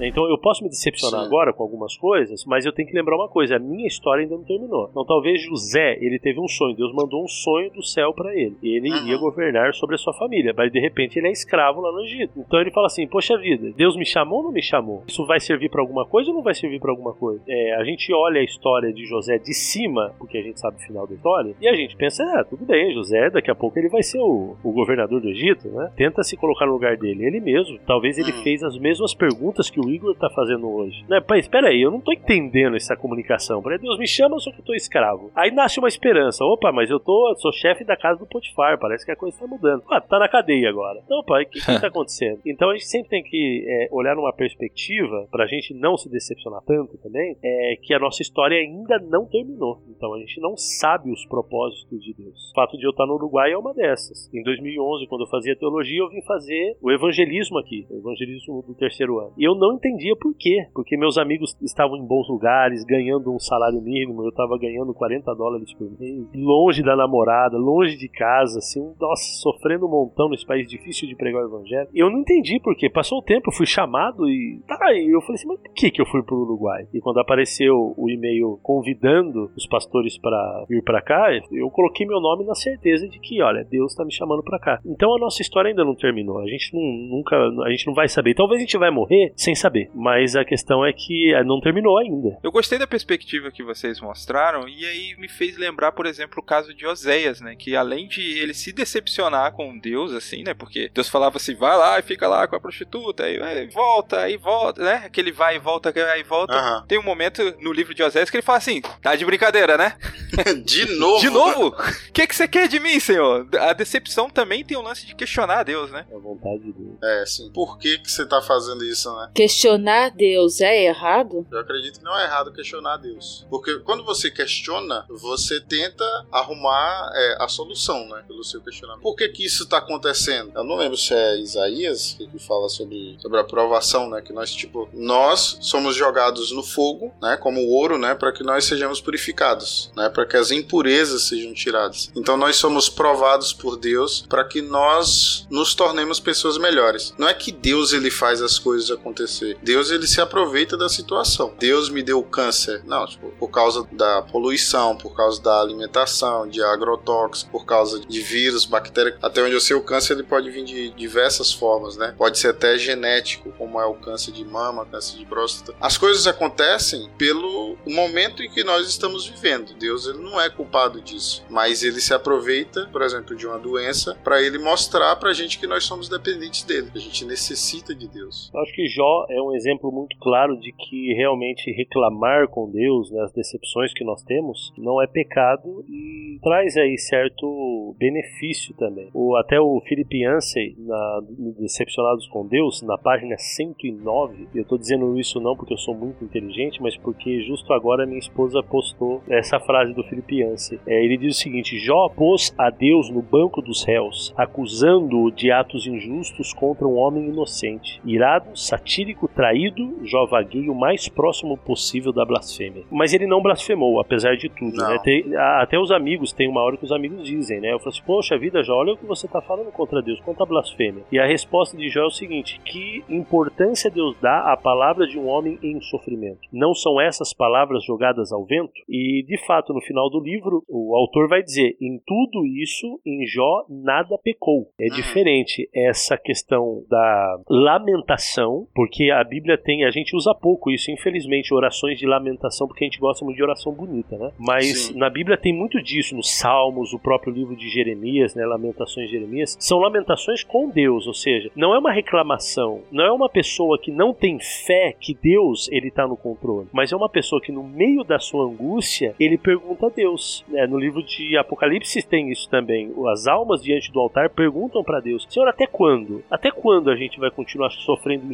Então eu posso me decepcionar Sim. agora com algumas coisas, mas eu tenho que lembrar uma coisa: a minha história ainda não terminou. Então talvez José ele teve um sonho, Deus mandou um sonho do céu para ele. E ele Uhum. ia governar sobre a sua família, mas de repente ele é escravo lá no Egito. Então ele fala assim: poxa vida, Deus me chamou ou não me chamou? Isso vai servir para alguma coisa ou não vai servir para alguma coisa? É, a gente olha a história de José de cima, porque a gente sabe o final da história, e a gente pensa: ah, tudo bem, José, daqui a pouco ele vai ser o, o governador do Egito, né? Tenta se colocar no lugar dele. Ele mesmo, talvez ele Hum. fez as mesmas perguntas que o Igor tá fazendo hoje. Né? Pai, espera aí, eu não tô entendendo essa comunicação. Para Deus me chama, só que eu tô escravo. Aí nasce uma esperança. Opa, mas eu tô, sou chefe da casa do Potifar, parece que a coisa tá mudando. Ah, tá na cadeia agora. Então, pai, o que, que tá acontecendo? Então a gente sempre tem que é, olhar numa perspectiva, pra gente não se decepcionar tanto também, é que a nossa história ainda não terminou. Então a gente não sabe os propósitos de Deus. O fato de eu estar no Uruguai é uma dessas. Em 2011, quando eu fazia teologia, eu vim fazer o evangelismo aqui, o evangelismo do terceiro ano. E eu não entendia por quê. Porque meus amigos estavam em bons lugares, ganhando um salário mínimo, eu estava ganhando 40 dólares por mês, longe da namorada, longe de casa, assim, nossa, sofrendo um montão nesse país difícil de pregar o evangelho. Eu não entendi por quê. Passou o tempo, fui chamado e. Tá, e eu falei assim, mas por que, que eu fui pro Uruguai? E quando apareceu o e-mail convidando os pastores para vir para cá, eu coloquei meu nome na certeza de que, olha, Deus tá me chamando para cá. Então a nossa história ainda não terminou. A gente não, nunca, a gente não vai saber. Talvez a gente vai morrer sem saber, mas a questão é que eh, não terminou ainda. Eu gostei da perspectiva que vocês mostraram e aí me fez lembrar, por exemplo, o caso de Oséias, né? Que além de ele se decepcionar com Deus, assim, né? Porque Deus falava assim, vai lá e fica lá com a prostituta, aí vai, volta, aí volta, né? Aquele vai e volta, aí volta. Aham. Tem um momento no livro de Oséias que ele fala assim, tá de brincadeira, né? De novo? De novo? O que, que você quer de mim, senhor? A decepção também tem um lance de questionar Deus, né? A vontade de Deus. É, sim. Por que, que você tá fazendo isso, né? Questionar Deus é errado? Eu acredito que não é errado questionar Deus. Porque quando você questiona, você tenta arrumar é, a solução, né? Pelo seu questionamento. Por que que isso tá acontecendo? Eu não lembro se é Isaías que, fala sobre, sobre a provação, né? Que nós, tipo, nós somos jogados no fogo, né? Como ouro, né? Para que nós sejamos purificados, né? Para que as impurezas sejam tiradas. Então nós somos provados por Deus para que nós nos tornemos pessoas melhores. Não é que Deus ele faz as coisas acontecer. Deus ele se aproveita da situação. Deus me deu câncer. Não, tipo, por causa da poluição, por causa da alimentação, de agrotóxicos, por causa de vírus, bactérias. Até onde eu sei, o câncer ele pode vir de diversas formas, né? Pode ser até genético, como é o câncer de mama, câncer de próstata. As coisas acontecem pelo momento em que nós estamos vivendo. Deus ele não é culpado disso, mas ele se aproveita, por exemplo, de uma doença para ele mostrar pra gente que nós somos dependentes dele. A gente necessita de Deus. Eu acho que Jó é um exemplo muito claro de que realmente reclamar com Deus, né, as decepções que nós temos, não é pecado e traz aí certo benefício também. O, até o Philip Yancey, na, no Decepcionados com Deus, na página 109, eu tô dizendo isso não porque eu sou muito inteligente, mas porque justo agora minha esposa postou essa frase do Philip Yancey. É, ele diz o seguinte: Jó pôs a Deus no banco dos réus, acusando-o de atos injustos contra um homem inocente. Irado, satírico, traído, Jó vagueia o mais próximo possível da blasfêmia. Mas ele não blasfemou, apesar de tudo. Né? Tem, até os amigos, tem uma hora que os amigos dizem, né? Eu falo assim, poxa vida, Jó, olha o que você está falando contra Deus, quanta blasfêmia. E a resposta de Jó é o seguinte: que importância Deus dá à palavra de um homem em sofrimento? Não são essas palavras jogadas ao vento? E de fato, no final do livro, o autor vai dizer: em tudo isso, em Jó, nada pecou. É diferente essa questão da lamentação, porque a Bíblia tem, a gente usa pouco isso, infelizmente, orações de lamentação, porque a gente gosta muito de oração bonita, né? Mas Sim. na Bíblia tem muito disso, nos Salmos, o próprio livro de Jeremias, né? Lamentações de Jeremias, são lamentações com Deus, ou seja, não é uma reclamação, não é uma pessoa que não tem fé que Deus ele está no controle, mas é uma pessoa que no meio da sua angústia ele pergunta a Deus. Né? No livro de Apocalipse tem isso também. As almas diante do altar perguntam para Deus: Senhor, até quando? Até quando a gente vai continuar sofrendo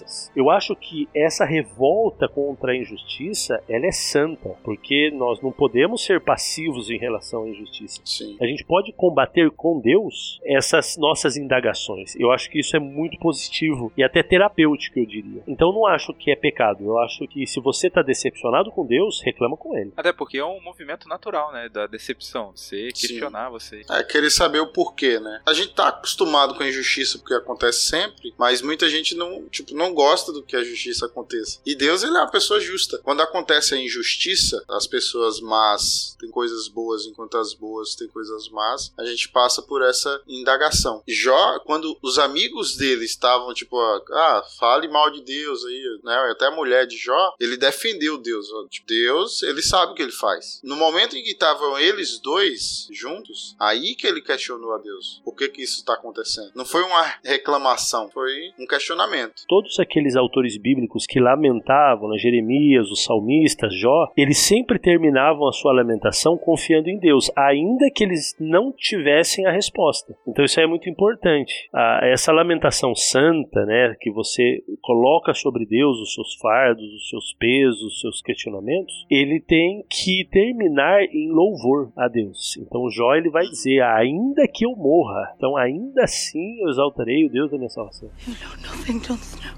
injustiças? Eu acho que essa revolta contra a injustiça ela é santa, porque nós não podemos ser passivos em relação à injustiça. Sim. A gente pode combater com Deus essas nossas indagações. Eu acho que isso é muito positivo e até terapêutico, eu diria. Então não acho que é pecado. Eu acho que se você está decepcionado com Deus, reclama com Ele. Até porque é um movimento natural, né? Da decepção. Você questionar, Sim. você. É querer saber o porquê, né? A gente tá acostumado com a injustiça porque acontece sempre, mas muita gente não, tipo, não gosta do que a justiça aconteça. E Deus, ele é uma pessoa justa. Quando acontece a injustiça, as pessoas más têm coisas boas enquanto as boas têm coisas más, a gente passa por essa indagação. Jó, quando os amigos dele estavam, tipo, ah, fale mal de Deus aí, né? Até a mulher de Jó, ele defendeu Deus. Tipo, Deus, ele sabe o que ele faz. No momento em que estavam eles dois juntos, aí que ele questionou a Deus. Por que que isso está acontecendo? Não foi uma reclamação, foi um questionamento. Todos aqueles autores bíblicos que lamentavam, né, Jeremias, os salmistas, Jó, eles sempre terminavam a sua lamentação confiando em Deus, ainda que eles não tivessem a resposta. Então isso é muito importante. Ah, essa lamentação santa, né, que você coloca sobre Deus os seus fardos, os seus pesos, os seus questionamentos, ele tem que terminar em louvor a Deus. Então Jó ele vai dizer, ainda que eu morra, então ainda assim eu exaltarei o Deus da minha salvação.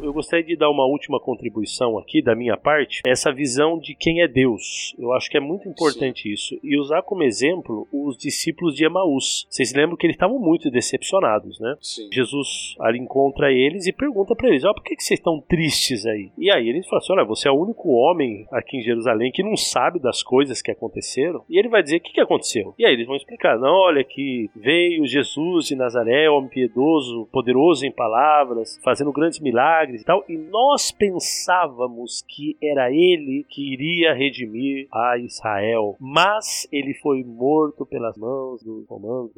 Eu gostaria de dar uma última contribuição aqui da minha parte, essa visão de quem é Deus. Eu acho que é muito importante Sim. isso e usar como exemplo os discípulos de Emaús. Vocês lembram que eles estavam muito decepcionados, né? Sim. Jesus ali encontra eles e pergunta para eles: "Ó, oh, por que, que vocês estão tristes aí?" E aí eles falam assim: "Olha, você é o único homem aqui em Jerusalém que não sabe das coisas que aconteceram." E ele vai dizer: "O que, que aconteceu?" E aí eles vão explicar: "Não, olha que veio Jesus de Nazaré, homem piedoso, poderoso em palavras, fazendo grandes milagres e tal, e nós pensávamos que era ele que iria redimir a Israel, mas ele foi morto pelas mãos dos romanos.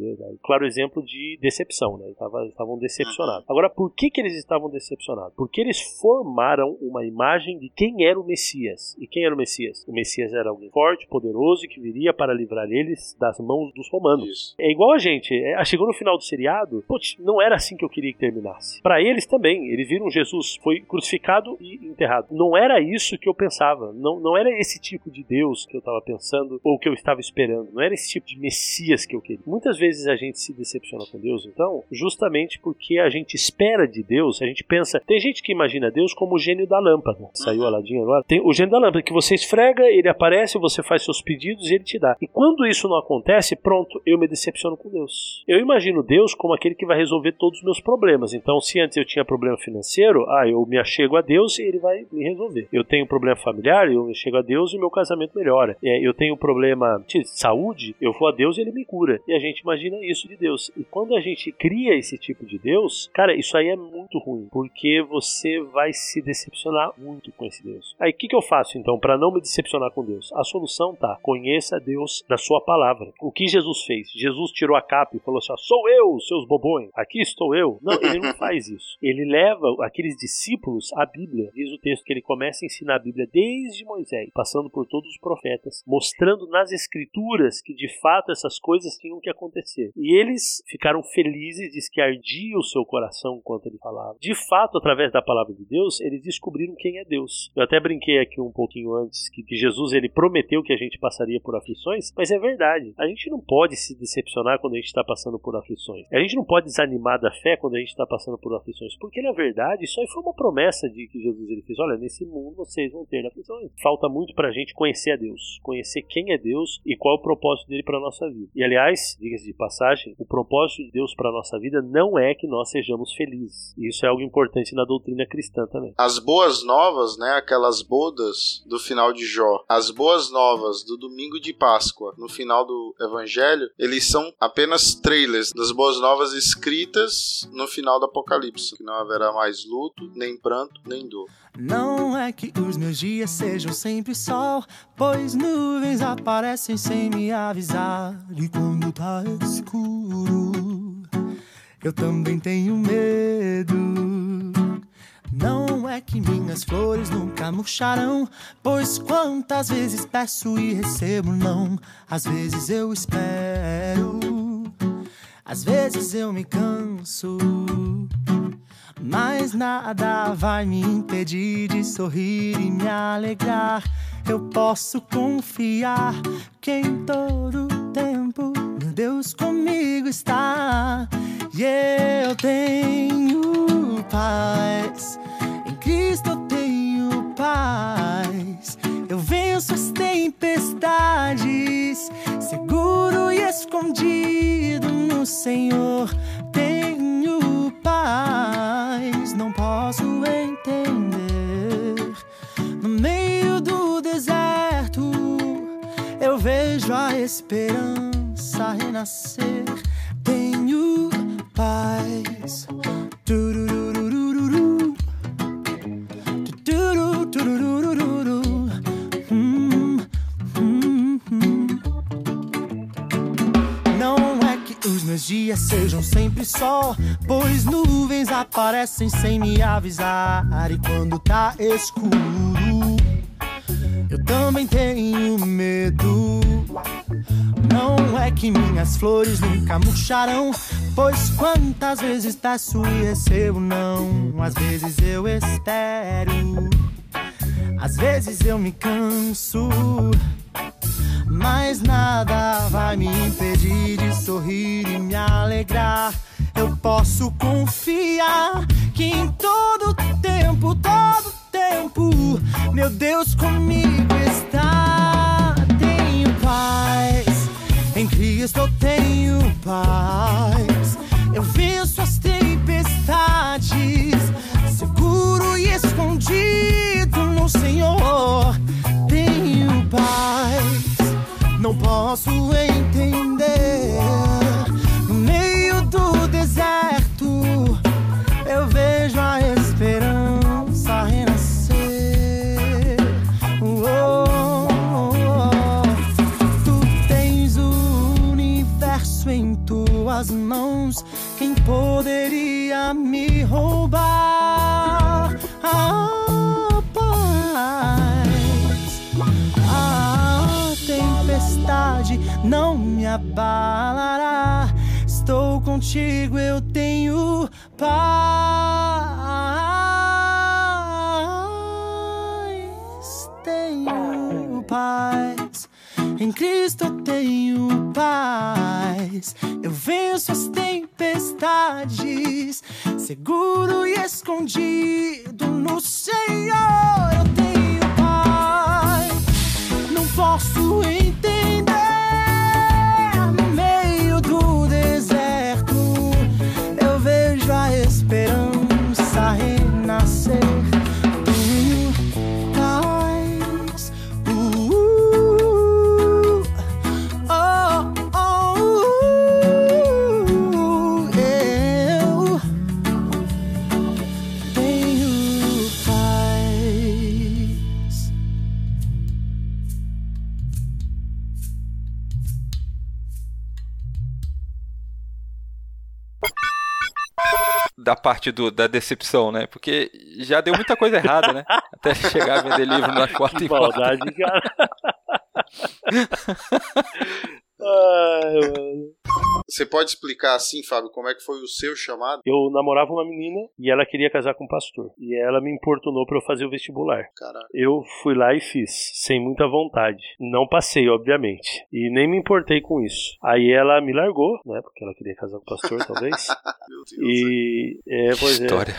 Claro exemplo de decepção, né? Eles estavam decepcionados. Agora, por que, que eles estavam decepcionados? Porque eles formaram uma imagem de quem era o Messias. E quem era o Messias? O Messias era alguém forte, poderoso e que viria para livrar eles das mãos dos romanos. Isso. É igual a gente. É, chegou no final do seriado, putz, não era assim que eu queria que terminasse. Para eles também, eles viram Jesus Deus foi crucificado e enterrado. Não era isso que eu pensava. Não, não era esse tipo de Deus que eu estava pensando ou que eu estava esperando. Não era esse tipo de Messias que eu queria. Muitas vezes a gente se decepciona com Deus, então, justamente porque a gente espera de Deus, a gente pensa. Tem gente que imagina Deus como o gênio da lâmpada. Saiu a ladinha agora. Tem o gênio da lâmpada que você esfrega, ele aparece, você faz seus pedidos e ele te dá. E quando isso não acontece, pronto, eu me decepciono com Deus. Eu imagino Deus como aquele que vai resolver todos os meus problemas. Então, se antes eu tinha problema financeiro, ah, eu me achego a Deus e ele vai me resolver. Eu tenho problema familiar, eu me chego a Deus e meu casamento melhora. É, eu tenho problema de saúde, eu vou a Deus e ele me cura. E a gente imagina isso de Deus. E quando a gente cria esse tipo de Deus, cara, isso aí é muito ruim, porque você vai se decepcionar muito com esse Deus. Aí o que, que eu faço então para não me decepcionar com Deus? A solução tá: conheça Deus da sua palavra. O que Jesus fez? Jesus tirou a capa e falou assim: sou eu, seus bobões, aqui estou eu. Não, ele não faz isso. Ele leva aqueles discípulos à Bíblia. Diz o texto que ele começa a ensinar a Bíblia desde Moisés, passando por todos os profetas, mostrando nas escrituras que de fato essas coisas tinham que acontecer. E eles ficaram felizes, diz que ardia o seu coração enquanto ele falava. De fato, através da palavra de Deus, eles descobriram quem é Deus. Eu até brinquei aqui um pouquinho antes que, Jesus ele prometeu que a gente passaria por aflições, mas é verdade. A gente não pode se decepcionar quando a gente está passando por aflições. A gente não pode desanimar da fé quando a gente está passando por aflições, porque na verdade isso aí foi uma promessa de que Jesus ele fez. Olha, nesse mundo vocês vão ter aflições. Falta muito para a gente conhecer a Deus, conhecer quem é Deus e qual é o propósito dele para nossa vida. E aliás, diga-se de passagem, o propósito de Deus para nossa vida não é que nós sejamos felizes. Isso é algo importante na doutrina cristã também. As boas novas, né, aquelas bodas do final de Jó, as boas novas do domingo de Páscoa, no final do evangelho, eles são apenas trailers das boas novas escritas no final do Apocalipse, que não haverá mais luto, nem pranto, nem dor. Não é que os meus dias sejam sempre sol, pois nuvens aparecem sem me avisar. E quando tá escuro, eu também tenho medo. Não é que minhas flores nunca murcharão, pois quantas vezes peço e recebo não. Às vezes eu espero, às vezes eu me canso. Mas nada vai me impedir de sorrir e me alegrar. Eu posso confiar que em todo tempo Deus comigo está. E eu tenho paz. Em Cristo eu tenho paz. Eu venço as tempestades, seguro e escondido no Senhor. Tenho paz, não posso entender. No meio do deserto, eu vejo a esperança renascer. Tenho paz. Aparecem sem me avisar. E quando tá escuro, eu também tenho medo. Não é que minhas flores nunca murcharão, pois quantas vezes peço e recebo não. Às vezes eu espero, às vezes eu me canso. Mas nada vai me impedir de sorrir e me alegrar. Eu posso confiar que em todo tempo, todo tempo, meu Deus comigo está. Tenho paz, em Cristo eu tenho paz. Eu venço as tempestades, seguro e escondido no Senhor. Tenho paz não posso entender. Deserto, eu vejo a esperança renascer. Oh, oh, oh. Tu tens o universo em tuas mãos. Quem poderia me roubar? A paz. A tempestade não me abalará estou contigo, eu tenho paz. Tenho paz. Em Cristo eu tenho paz. Eu venço as tempestades, seguro e escondido no Senhor. Eu tenho paz. Não posso entender. Da parte do, da decepção, né? Porque já deu muita coisa errada, né? Até chegar a vender livro na quarta Que temporada. maldade, cara. Ai, mano. Você pode explicar assim, Fábio, como é que foi o seu chamado? Eu namorava uma menina e ela queria casar com um pastor. E ela me importunou pra eu fazer o vestibular. Caralho. Eu fui lá e fiz, sem muita vontade. Não passei, obviamente. E nem me importei com isso. Aí ela me largou, né? Porque ela queria casar com o pastor, talvez. Meu Deus. E. É, pois é. História.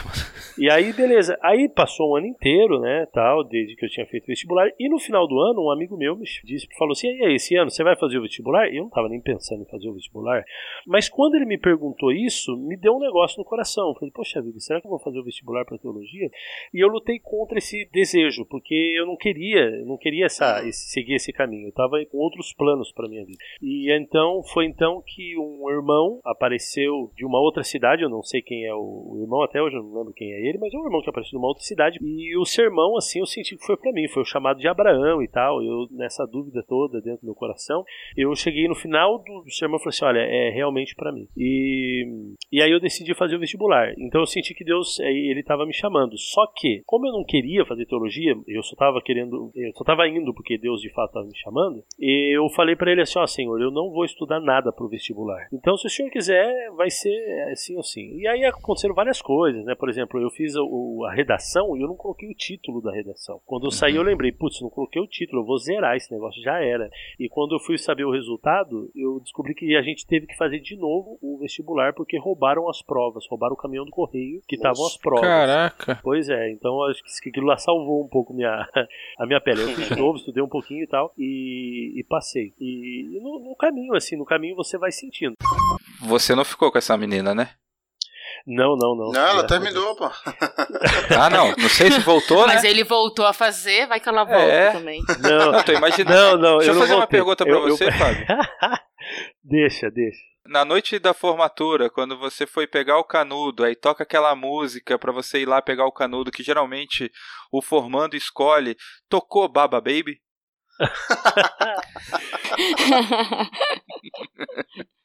E aí, beleza. Aí passou um ano inteiro, né, tal, desde que eu tinha feito vestibular. E no final do ano, um amigo meu me disse, falou assim, e aí, esse ano você vai fazer o vestibular? Eu não tava nem pensando em fazer o vestibular. Mas quando ele me perguntou isso, me deu um negócio no coração. Eu falei, poxa vida, será que eu vou fazer o vestibular para teologia? E eu lutei contra esse desejo, porque eu não queria, eu não queria essa, esse- seguir esse caminho. Eu tava com outros planos para minha vida. E então foi então que um irmão apareceu de uma outra cidade, eu não sei quem é o, o irmão, até hoje eu não lembro quem é ele, mas é um irmão que apareceu de uma outra cidade. E o sermão, assim, eu senti que foi para mim, foi o chamado de Abraão e tal. Eu, nessa dúvida toda dentro do meu coração, eu cheguei no final do, sermão e falei assim: olha, é realmente para mim. E, e aí eu decidi fazer o vestibular. Então eu senti que Deus, eh, ele estava me chamando. Só que, como eu não queria fazer teologia, eu só estava querendo, eu só estava indo porque Deus de fato estava me chamando. E eu falei para ele assim: ó, Senhor, eu não vou estudar nada pro vestibular. Então, se o senhor quiser, vai ser assim ou assim. E aí aconteceram várias coisas, né? Por exemplo, eu fiz o- a redação e eu não coloquei o título da redação. Quando eu saí, eu lembrei, putz, não coloquei o título, eu vou zerar esse negócio, já era. E quando eu fui saber o resultado, eu descobri que a gente teve que fazer de novo o vestibular porque roubaram as provas, roubaram o caminhão do correio que estavam as provas. Caraca. Pois é, então acho que aquilo lá salvou um pouco minha, a minha pele. Eu fiz de novo, estudei um pouquinho e tal, e, e passei. E, e no, no caminho, assim, no caminho você vai sentindo. Você não ficou com essa menina, né? Não, não, não. Não, ela Deus. terminou, pô. Ah, não. Não sei se voltou, né? Mas ele voltou a fazer, vai que ela volta É. também. Não, Não, tô imaginando. não, não. Deixa eu não fazer uma pergunta pra Eu- eu- você, Fábio. deixa, deixa. Na noite da formatura, quando você foi pegar o canudo, aí toca aquela música pra você ir lá pegar o canudo, que geralmente o formando escolhe, tocou Baba Baby?